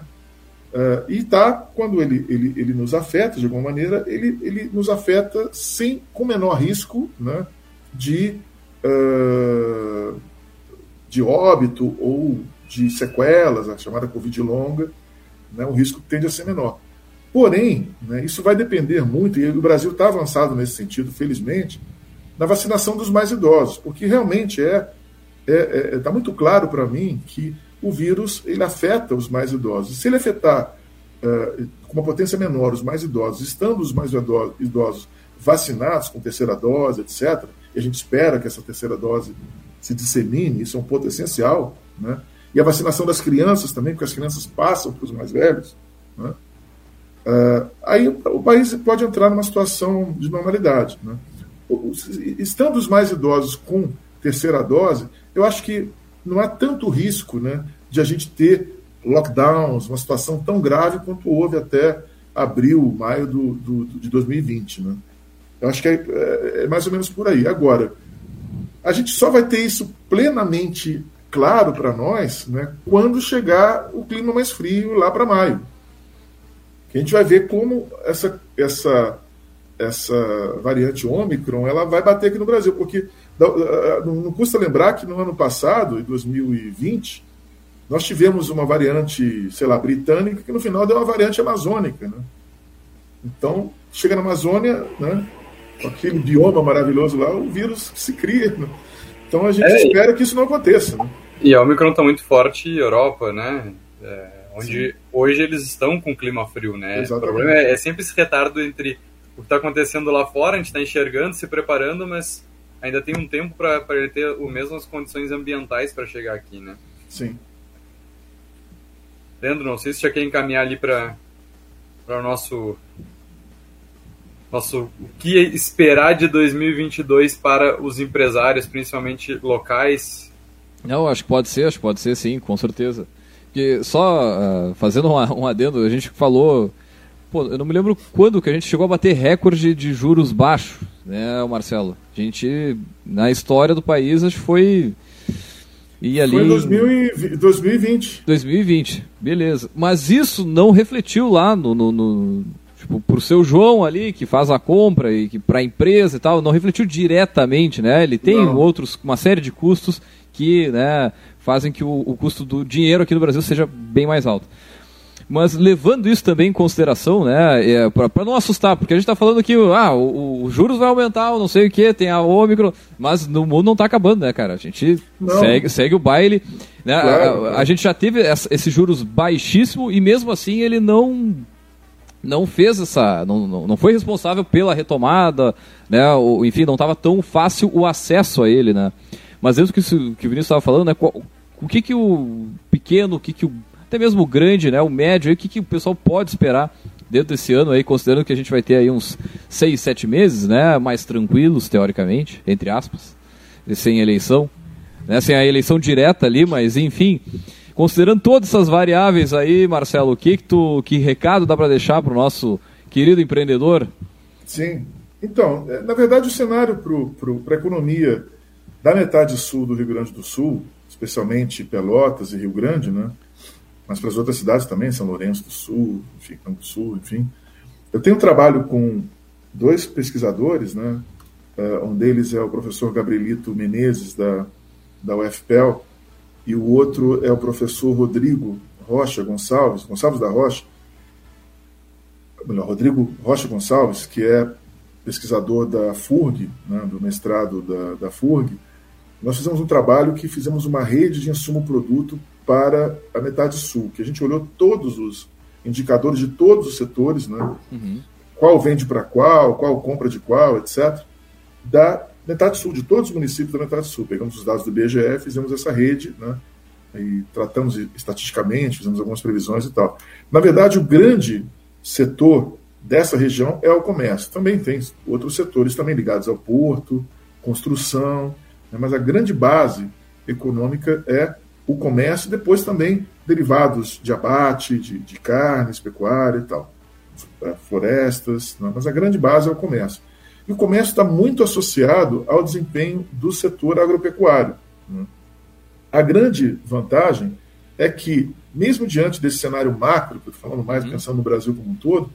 Uh, e tá, quando ele, ele, ele nos afeta, de alguma maneira, ele, ele nos afeta sem, com menor risco né, de, uh, de óbito ou de sequelas, a chamada Covid longa, né, o risco tende a ser menor. Porém, né, isso vai depender muito, e o Brasil está avançado nesse sentido, felizmente, na vacinação dos mais idosos, porque realmente é está é, é, tá muito claro para mim que o vírus ele afeta os mais idosos. Se ele afetar uh, com uma potência menor os mais idosos, estando os mais idosos vacinados com terceira dose, etc., e a gente espera que essa terceira dose se dissemine, isso é um ponto essencial, né? e a vacinação das crianças também, porque as crianças passam para os mais velhos, né? Uh, aí o país pode entrar numa situação de normalidade. Né? Estando os mais idosos com terceira dose, eu acho que não há tanto risco né, de a gente ter lockdowns, uma situação tão grave quanto houve até abril, maio do, do de 2020. Né? Eu acho que é, é, é mais ou menos por aí. Agora, a gente só vai ter isso plenamente claro para nós né, quando chegar o clima mais frio lá para maio. Que a gente vai ver como essa, essa, essa variante Ômicron ela vai bater aqui no Brasil, porque não custa lembrar que no ano passado, em 2020, nós tivemos uma variante, sei lá, britânica, que no final deu uma variante amazônica. Né? Então, chega na Amazônia, né, com aquele bioma maravilhoso lá, o vírus se cria. Né? Então a gente é, espera que isso não aconteça. Né? E a Omicron está muito forte em Europa, né? É, onde Sim. hoje eles estão com clima frio, né? Exatamente. O problema é, é sempre esse retardo entre o que está acontecendo lá fora, a gente está enxergando, se preparando, mas ainda tem um tempo para ele ter as mesmas condições ambientais para chegar aqui, né? Sim. Leandro, não sei se você quer encaminhar ali para o nosso nosso o que esperar de 2022 para os empresários, principalmente locais. Não, acho que pode ser, acho que pode ser sim, com certeza. Porque só uh, fazendo um, um adendo, a gente falou Pô, eu não me lembro quando que a gente chegou a bater recorde de juros baixos, né, Marcelo? A gente, na história do país, acho que foi. E ali... Foi em 2020. 2020, beleza. Mas isso não refletiu lá no, no, no tipo, pro seu João ali, que faz a compra e que para a empresa e tal, não refletiu diretamente, né? Ele tem não. outros, uma série de custos que, né, fazem que o, o custo do dinheiro aqui no Brasil seja bem mais alto. Mas levando isso também em consideração, né, é, para não assustar, porque a gente está falando que ah, o, o, juros vai aumentar, não sei o que, tem a Ômicron, mas no mundo não está acabando, né, cara? A gente segue, segue o baile. Né? Claro. A, a, a, gente já teve essa, esse juros baixíssimo e mesmo assim ele não não fez essa, não, não, não foi responsável pela retomada, né? O, enfim, não estava tão fácil o acesso a ele, né? Mas do que, que o Vinícius estava falando, né? O que, que o pequeno, o que, que o até mesmo o grande, né, o médio, o que, que o pessoal pode esperar dentro desse ano aí, considerando que a gente vai ter aí uns seis, sete meses, né, mais tranquilos, teoricamente, entre aspas, sem eleição, né, sem a eleição direta ali, mas enfim, considerando todas essas variáveis aí, Marcelo, o que, que, tu, que recado dá para deixar para o nosso querido empreendedor? Sim, então, é, na verdade o cenário para a economia da metade sul do Rio Grande do Sul, especialmente Pelotas e Rio Grande, né, mas para as outras cidades também, São Lourenço do Sul, enfim, Campo Sul, enfim. Eu tenho um trabalho com dois pesquisadores, né? Uh, um deles é o professor Gabrielito Menezes, da, da UFPEL, e o outro é o professor Rodrigo Rocha Gonçalves, Gonçalves da Rocha, melhor, Rodrigo Rocha Gonçalves, que é pesquisador da FURG, né, do mestrado da, da FURG. Nós fizemos um trabalho que fizemos uma rede de insumo-produto para a metade sul, que a gente olhou todos os indicadores de todos os setores, né? Uhum. qual vende para qual, qual compra de qual, etc., da metade sul, de todos os municípios da metade sul. Pegamos os dados do IBGE, fizemos essa rede, né? e tratamos estatisticamente, fizemos algumas previsões e tal. Na verdade, o grande setor dessa região é o comércio. Também tem outros setores também ligados ao porto, construção, né? mas a grande base econômica é o comércio, depois também derivados de abate, de, de carnes, pecuária e tal, é, florestas, né? mas a grande base é o comércio. E o comércio está muito associado ao desempenho do setor agropecuário. Né? A grande vantagem é que, mesmo diante desse cenário macro, falando mais uhum. pensando no Brasil como um todo,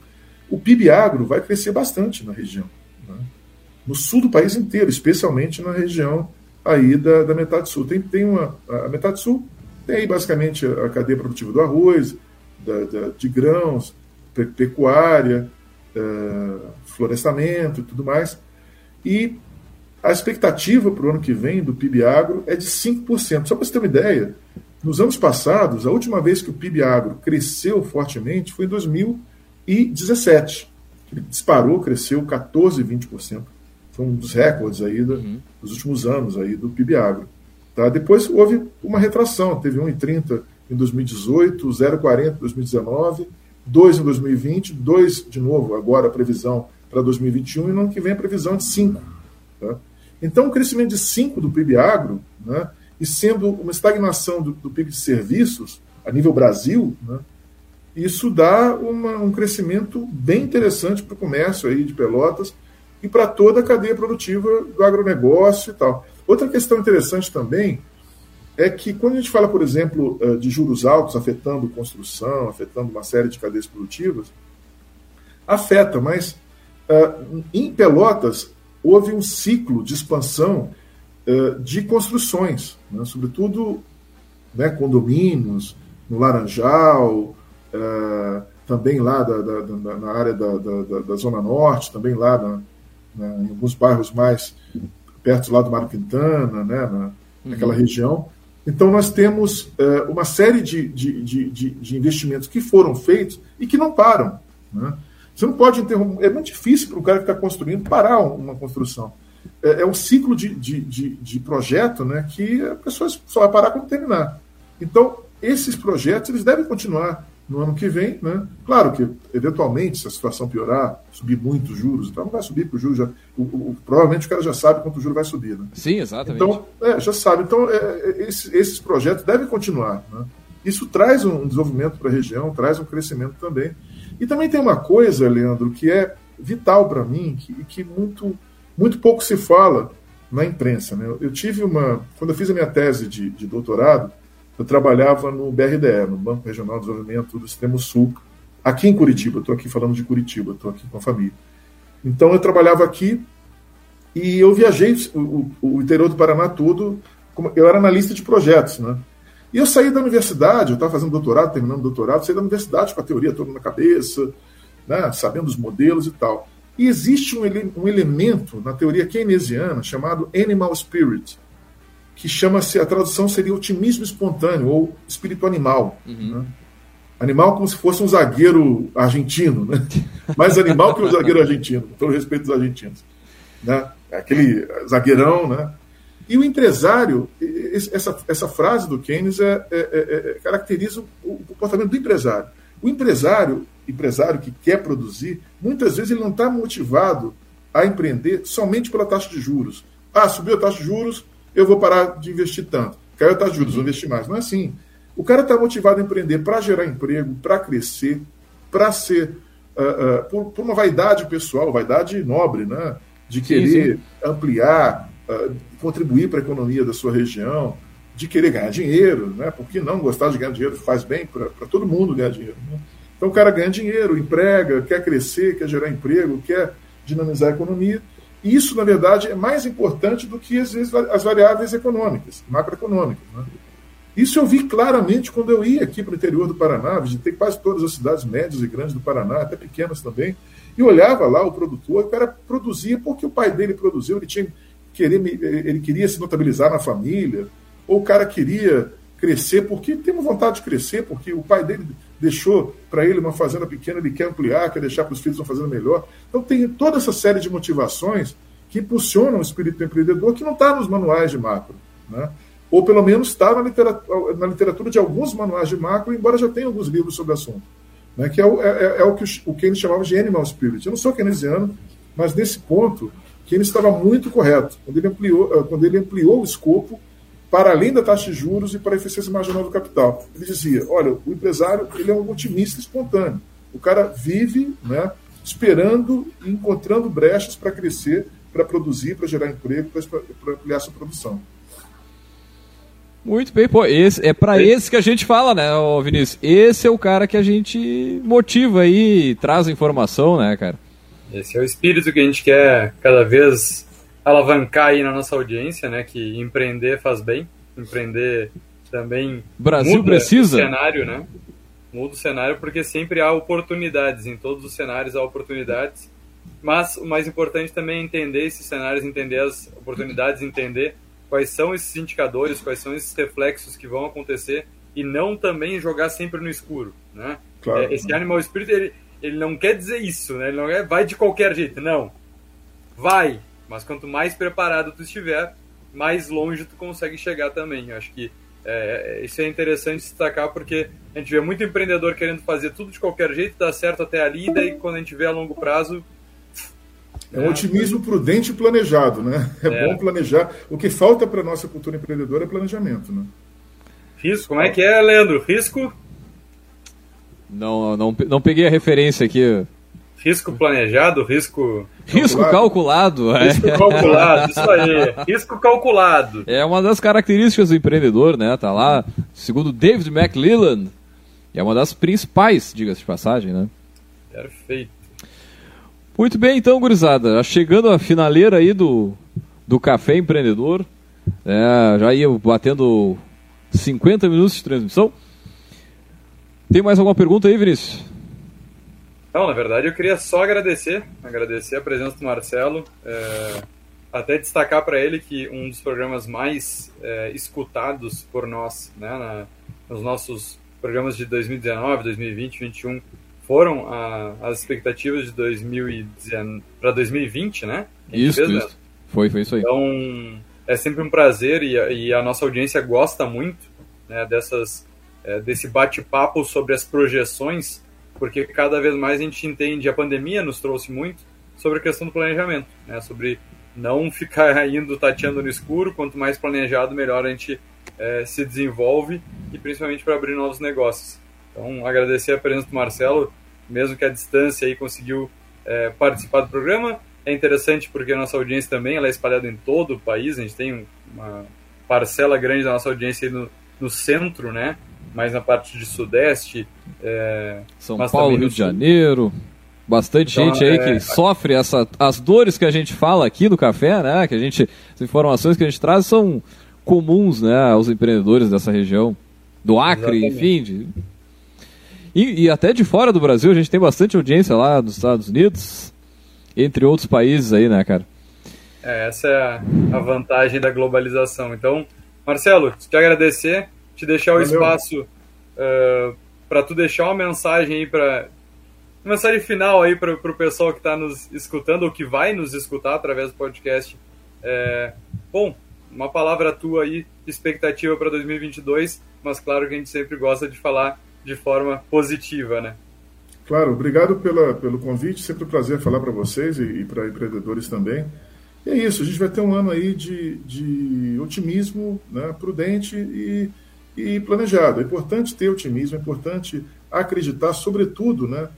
o PIB agro vai crescer bastante na região. Né? No sul do país inteiro, especialmente na região aí da, da metade sul. Tem, tem uma, a metade sul tem aí basicamente a, cadeia produtiva do arroz, da, da, de grãos, pe, pecuária, uh, florestamento e tudo mais. E a expectativa para o ano que vem do PIB agro é de 5%. Só para você ter uma ideia, nos anos passados, a última vez que o PIB agro cresceu fortemente foi em 2017. Ele disparou, cresceu 14, 20% foi um dos recordes aí do, uhum. dos últimos anos aí do PIB agro. Tá? Depois houve uma retração, teve 1,30 em 2018, 0,40 em 2019, 2 em 2020, 2 de novo agora a previsão para 2021 e no ano que vem a previsão de 5. Tá? Então, o crescimento de 5 do PIB agro, né, e sendo uma estagnação do, do PIB de serviços a nível Brasil, né, isso dá uma, um crescimento bem interessante para o comércio aí de Pelotas, e para toda a cadeia produtiva do agronegócio e tal. Outra questão interessante também é que quando a gente fala, por exemplo, eh, de juros altos afetando construção, afetando uma série de cadeias produtivas, afeta, mas uh, em Pelotas houve um ciclo de expansão uh, de construções, né, sobretudo né, condomínios, no Laranjal, também lá da, da, da, na área da, da, Zona Norte, também lá na, né, em alguns bairros mais perto lá do Mário Quintana, né, na, naquela uhum. região. Então, nós temos é, uma série de, de, de, de, investimentos que foram feitos e que não param. Né? Você não pode interromper. É muito difícil para o cara que está construindo parar uma construção. É, é um ciclo de, de, de, de, projeto né, que a pessoa só vai parar quando terminar. Então, esses projetos eles devem continuar no ano que vem. Né? Claro que, eventualmente, se a situação piorar, subir muito os juros, então não vai subir para o juros. Já, o, o, provavelmente o cara já sabe quanto o juro vai subir. Né? Sim, exatamente. Então, é, já sabe. Então, é, é esses, esses, projetos devem continuar. Né? Isso traz um desenvolvimento para a região, traz um crescimento também. E também tem uma coisa, Leandro, que é vital para mim, que, que muito, muito pouco se fala na imprensa. Né? Eu tive uma. Quando eu fiz a minha tese de, de doutorado, eu trabalhava no BRDE, no Banco Regional de Desenvolvimento do Extremo Sul, aqui em Curitiba. Estou aqui falando de Curitiba, estou aqui com a família. Então eu trabalhava aqui e eu viajei o, o, interior do Paraná todo. Eu era analista de projetos, né? E eu saí da universidade, eu estava fazendo doutorado, terminando doutorado, saí da universidade com a teoria toda na cabeça, né, sabendo os modelos e tal. E existe um, ele, um elemento na teoria keynesiana chamado animal spirit, que chama-se, a tradução seria otimismo espontâneo ou espírito animal. Uhum. Né? Animal como se fosse um zagueiro argentino, né? mais animal que um zagueiro argentino, com todo respeito dos argentinos. Né? Aquele zagueirão, né? E o empresário, essa, essa frase do Keynes é, é, é, é, caracteriza o comportamento do empresário. O empresário, empresário que quer produzir, muitas vezes ele não está motivado a empreender somente pela taxa de juros. Ah, subiu a taxa de juros, eu vou parar de investir tanto. Caiu de juros, vou investir mais. Não é assim. O cara está motivado a empreender para gerar emprego, para crescer, para ser. Uh, uh, por, por, uma vaidade pessoal, vaidade nobre, né? De querer sim, sim. ampliar, uh, contribuir para a economia da sua região, de querer ganhar dinheiro, né? Por que não gostar de ganhar dinheiro? Faz bem para todo mundo ganhar dinheiro. Né? Então o cara ganha dinheiro, emprega, quer crescer, quer gerar emprego, quer dinamizar a economia. Isso, na verdade, é mais importante do que às vezes, as variáveis econômicas, macroeconômicas. Né? Isso eu vi claramente quando eu ia aqui para o interior do Paraná, visitei quase todas as cidades médias e grandes do Paraná, até pequenas também, e olhava lá o produtor, o cara produzia porque o pai dele produziu, ele, tinha, querer, ele queria se notabilizar na família, ou o cara queria crescer, porque temos vontade de crescer, porque o pai dele deixou para ele uma fazenda pequena, ele quer ampliar, quer deixar para os filhos uma fazenda melhor. Então tem toda essa série de motivações que impulsionam o espírito empreendedor que não está nos manuais de macro. Né? Ou pelo menos está na literatura, na literatura de alguns manuais de macro, embora já tenha alguns livros sobre o assunto. Né? Que é o, é, é, é o que o Keynes chamava de animal spirit. Eu não sou keynesiano, mas nesse ponto, Keynes estava muito correto, quando ele ampliou, quando ele ampliou o escopo para além da taxa de juros e para a eficiência marginal do capital. Ele dizia, olha, o empresário ele é um otimista espontâneo. O cara vive né, esperando e encontrando brechas para crescer, para produzir, para gerar emprego, para ampliar sua produção. Muito bem, pô, esse, é para esse que a gente fala, né, Vinícius? Esse é o cara que a gente motiva aí, traz informação, né, cara? Esse é o espírito que a gente quer cada vez alavancar aí na nossa audiência, né? Que empreender faz bem, empreender também Brasil muda precisa. o cenário, né? Muda o cenário porque sempre há oportunidades, em todos os cenários há oportunidades. Mas o mais importante também é entender esses cenários, entender as oportunidades, entender quais são esses indicadores, quais são esses reflexos que vão acontecer e não também jogar sempre no escuro, né? Claro. É, esse animal spirit ele, ele não quer dizer isso, né? Ele não é vai de qualquer jeito, não. Vai, mas quanto mais preparado tu estiver, mais longe tu consegue chegar também. Eu acho que é, isso é interessante destacar porque a gente vê muito empreendedor querendo fazer tudo de qualquer jeito, dá certo até ali, e daí quando a gente vê a longo prazo. É um otimismo prudente e planejado, né? É, é. bom planejar. O que falta para a nossa cultura empreendedora é planejamento, né? Risco, como é que é, Leandro? Risco? Não, não, não peguei a referência aqui. Risco planejado, risco. Risco calculado. É. Risco calculado, isso aí. Risco calculado. É uma das características do empreendedor, né? Tá lá, segundo David McLellan, é uma das principais, diga-se de passagem, né? Perfeito. Muito bem, então, gurizada. Chegando a finaleira aí do, do Café Empreendedor. É, já ia batendo 50 minutos de transmissão. Tem mais alguma pergunta aí, Vinícius? Não, na verdade eu queria só agradecer, agradecer a presença do Marcelo, é, até destacar para ele que um dos programas mais é, escutados por nós, né, na, nos nossos programas de 2019, 2020, 2021, foram a, as expectativas de 2019 para 2020, né? Isso, fez, isso. Né? Foi, foi isso aí. Então, é sempre um prazer e a, e a nossa audiência gosta muito né, dessas, é, desse bate-papo sobre as projeções porque cada vez mais a gente entende, a pandemia nos trouxe muito sobre a questão do planejamento, né? sobre não ficar indo tateando no escuro, quanto mais planejado, melhor a gente é, se desenvolve e principalmente para abrir novos negócios. Então, agradecer a presença do Marcelo, mesmo que a distância aí conseguiu é, participar do programa. É interessante porque a nossa audiência também ela é espalhada em todo o país, a gente tem uma parcela grande da nossa audiência no, no centro, né? Mais na parte de sudeste. É, São Paulo, Rio de Janeiro. Bastante então, gente aí é... que sofre essa, as dores que a gente fala aqui no café, né? Que a gente, as informações que a gente traz são comuns, né, aos empreendedores dessa região, do Acre, Exatamente. enfim. De... E, e, até de fora do Brasil, a gente tem bastante audiência lá dos Estados Unidos, entre outros países aí, né, cara? É, essa é a vantagem da globalização. Então, Marcelo, te agradecer te deixar o Valeu. espaço uh, eh, para tu deixar uma mensagem aí para uma mensagem final aí para o pessoal que está nos escutando ou que vai nos escutar através do podcast. É, bom, uma palavra tua aí, expectativa para 2022, mas claro que a gente sempre gosta de falar de forma positiva, né? Claro, obrigado pela, pelo convite, sempre um prazer falar para vocês e, e para empreendedores também. E é isso, a gente vai ter um ano aí de, de otimismo, né, prudente e e planejado. É importante ter otimismo, é importante acreditar, sobretudo, né,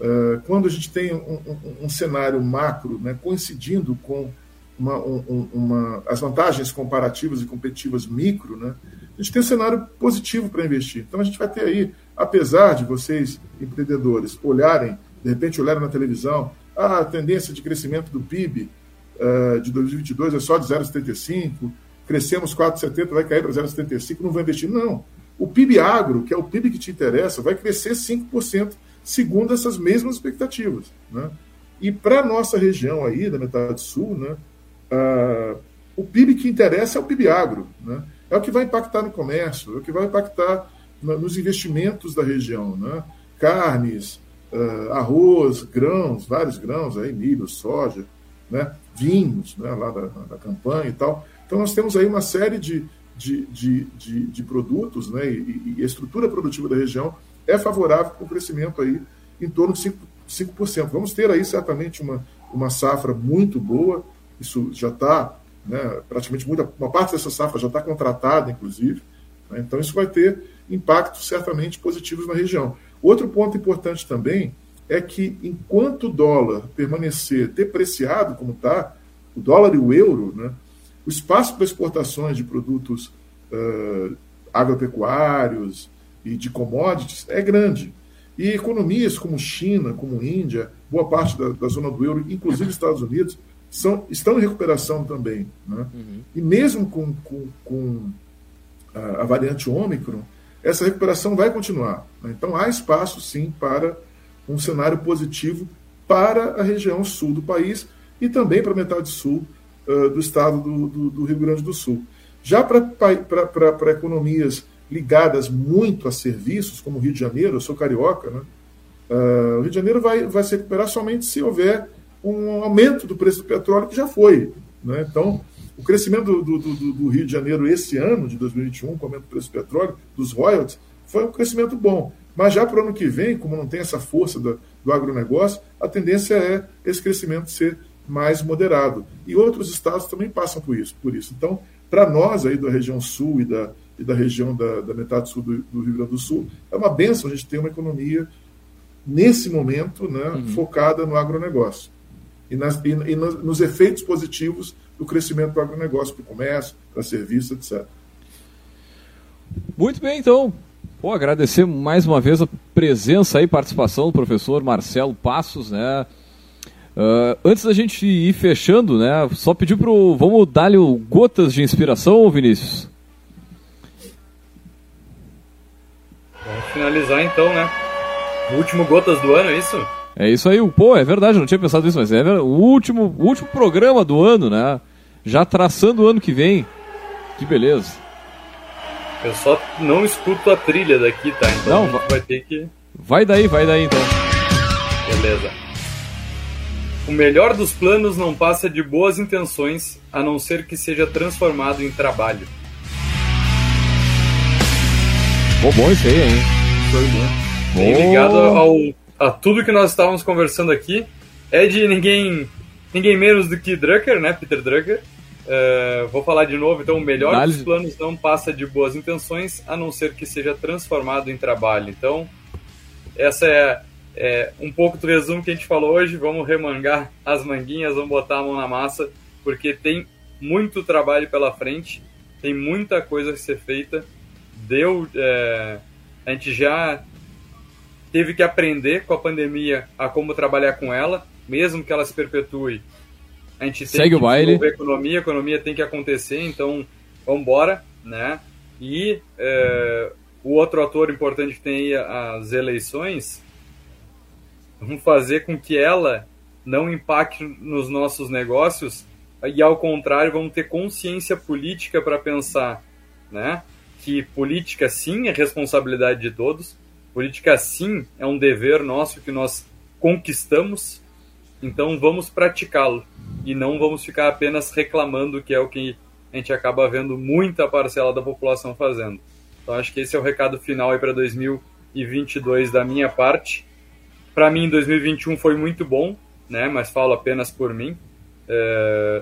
uh, quando a gente tem um, um, um cenário macro né, coincidindo com uma, um, uma, as vantagens comparativas e competitivas micro, né, a gente tem um cenário positivo para investir. Então a gente vai ter aí, apesar de vocês, empreendedores, olharem, de repente olharem na televisão, ah, a tendência de crescimento do PIB uh, de 2022 é só de 0,75%, crescemos 4,70, vai cair para 0,75, não vou investir. Não. O PIB agro, que é o PIB que te interessa, vai crescer 5%, segundo essas mesmas expectativas. Né? E para a nossa região aí, da metade sul, né, uh, o PIB que interessa é o PIB agro. Né? é o que vai impactar no comércio, é o que vai impactar nos investimentos da região. Né? Carnes, uh, arroz, grãos, vários grãos, aí, milho, soja, né? vinhos né? lá da, da, campanha e tal. Então nós temos aí uma série de, de, de, de, de produtos né? E, e, a estrutura produtiva da região é favorável para o crescimento aí em torno de 5%. 5%. Vamos ter aí certamente uma, uma safra muito boa, isso já está, né, praticamente muita, uma parte dessa safra já está contratada, inclusive, né, então isso vai ter impactos certamente positivos na região. Outro ponto importante também é que enquanto o dólar permanecer depreciado como está, o dólar e o euro, né, o espaço para exportações de produtos uh, agropecuários e de commodities é grande. E economias como China, como Índia, boa parte da, da zona do euro, inclusive Estados Unidos, são, estão em recuperação também. Né? Uhum. E mesmo com, com, com a, a, variante Ômicron, essa recuperação vai continuar. Né? Então há espaço, sim, para um cenário positivo para a região sul do país e também para a metade sul uh, do estado do, do, do, Rio Grande do Sul. Já para economias ligadas muito a serviços, como o Rio de Janeiro, eu sou carioca, né? Uh, o Rio de Janeiro vai, vai se recuperar somente se houver um aumento do preço do petróleo, que já foi. Né? Então, o crescimento do, do, do, do, Rio de Janeiro esse ano, de 2021, com o aumento do preço do petróleo, dos royalties, foi um crescimento bom. Mas já para o ano que vem, como não tem essa força do, do agronegócio, a tendência é esse crescimento ser mais moderado. E outros estados também passam por isso. Por isso. Então, para nós aí da região sul e da, e da região da, da metade sul do, do, Rio Grande do Sul, é uma benção a gente ter uma economia, nesse momento, né, uhum. focada no agronegócio. E, nas, e, e nos, nos, efeitos positivos do crescimento do agronegócio para o comércio, para serviços, etc. Muito bem, então. Pô, agradecer mais uma vez a presença e participação do professor Marcelo Passos, né? Uh, antes da gente ir fechando, né? Só pedir pro. Vamos dar-lhe gotas de inspiração, Vinícius? Vamos finalizar então, né? O último Gotas do ano, é isso? É isso aí, pô, é verdade, eu não tinha pensado nisso, mas é o último, o último programa do ano, né? Já traçando o ano que vem. Que beleza. Eu só não escuto a trilha daqui, tá? Então não, vai ter que. Vai daí, vai daí então. Beleza. O melhor dos planos não passa de boas intenções, a não ser que seja transformado em trabalho. Bom, bom isso aí, hein? Foi bom. Bem ligado ao, a tudo que nós estávamos conversando aqui. É de ninguém, ninguém menos do que Drucker, né? Peter Drucker. Uh, vou falar de novo, então, o melhor Análise. dos planos não passa de boas intenções, a não ser que seja transformado em trabalho. Então, essa é, é, um pouco do resumo que a gente falou hoje. Vamos remangar as manguinhas, vamos botar a mão na massa, porque tem muito trabalho pela frente, tem muita coisa a ser feita deu. É, a gente já teve que aprender com a pandemia a como trabalhar com ela, mesmo que ela se perpetue. A gente tem Segue que o baile. a economia, a economia tem que acontecer, então vamos embora, né? E é, o outro ator importante que tem aí as eleições, vamos fazer com que ela não impacte nos nossos negócios e ao contrário, vamos ter consciência política para pensar, né? que política sim é responsabilidade de todos, política sim é um dever nosso que nós conquistamos, então vamos praticá-lo e não vamos ficar apenas reclamando, que é o que a gente acaba vendo muita parcela da população fazendo. Então acho que esse é o recado final aí para 2022 da minha parte. Para mim, 2021 foi muito bom, né? Mas falo apenas por mim.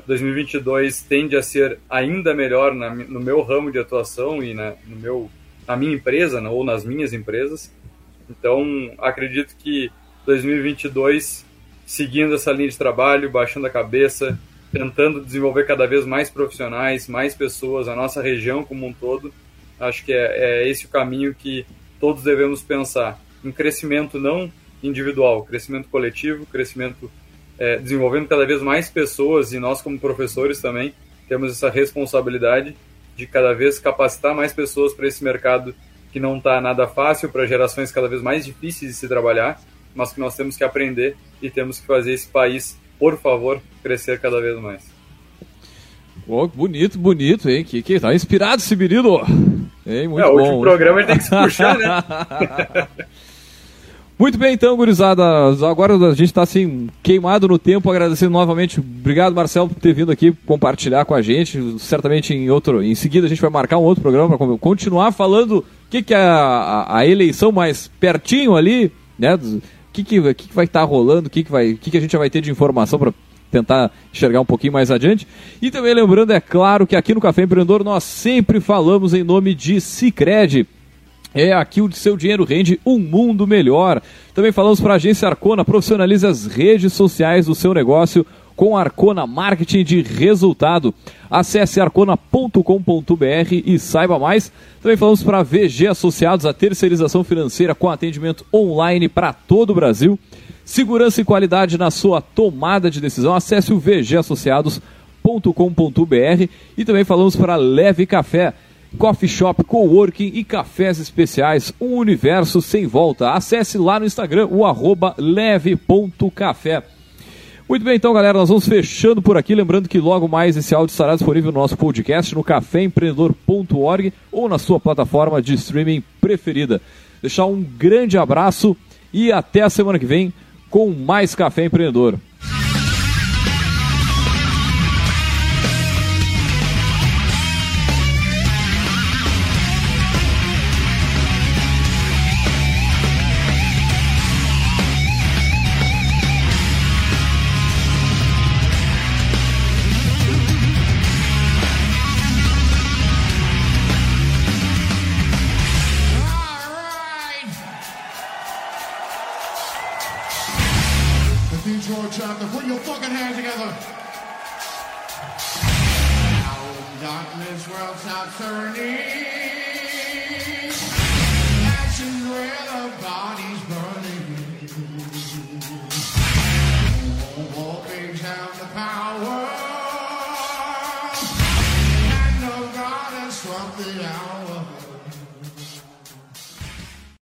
2022 é, tende a ser ainda melhor na, no meu ramo de atuação e na, no meu, na minha empresa né, ou nas minhas empresas. Então, acredito que 2022, seguindo essa linha de trabalho, baixando a cabeça, tentando desenvolver cada vez mais profissionais, mais pessoas, a nossa região como um todo, acho que é, é esse o caminho que todos devemos pensar. Em crescimento não individual, crescimento coletivo, crescimento é, desenvolvendo cada vez mais pessoas e nós como professores também temos essa responsabilidade de cada vez capacitar mais pessoas para esse mercado que não está nada fácil para gerações cada vez mais difíceis de se trabalhar, mas que nós temos que aprender e temos que fazer esse país, por favor, crescer cada vez mais. Oh, bonito, bonito, hein? Que, que tá inspirado esse menino. Hein? Muito é, bom. O último programa ele tem que se puxar, né? Muito bem, então, gurizada. Agora a gente está assim, queimado no tempo, agradecendo novamente. Obrigado, Marcelo, por ter vindo aqui compartilhar com a gente. Certamente em outro. Em seguida a gente vai marcar um outro programa para continuar falando o que, que é a, a, eleição mais pertinho ali, né? Que, que, que, que vai estar tá rolando, o que, que, vai, que, que a gente vai ter de informação para tentar enxergar um pouquinho mais adiante. E também lembrando, é claro, que aqui no Café Empreendedor nós sempre falamos em nome de Cicred. É aqui o seu dinheiro rende um mundo melhor. Também falamos para a agência Arcona, profissionalize as redes sociais do seu negócio com Arcona Marketing de Resultado. Acesse arcona.com.br e saiba mais. Também falamos para VG Associados, a terceirização financeira com atendimento online para todo o Brasil. Segurança e qualidade na sua tomada de decisão. Acesse o vgasociados.com.br e também falamos para Leve Café coffee shop, coworking e cafés especiais, um universo sem volta. Acesse lá no Instagram o arroba leve.café. Muito bem, então, galera, nós vamos fechando por aqui. Lembrando que logo mais esse áudio estará disponível no nosso podcast no caféempreendedor.org ou na sua plataforma de streaming preferida. Deixar um grande abraço e até a semana que vem com mais Café Empreendedor.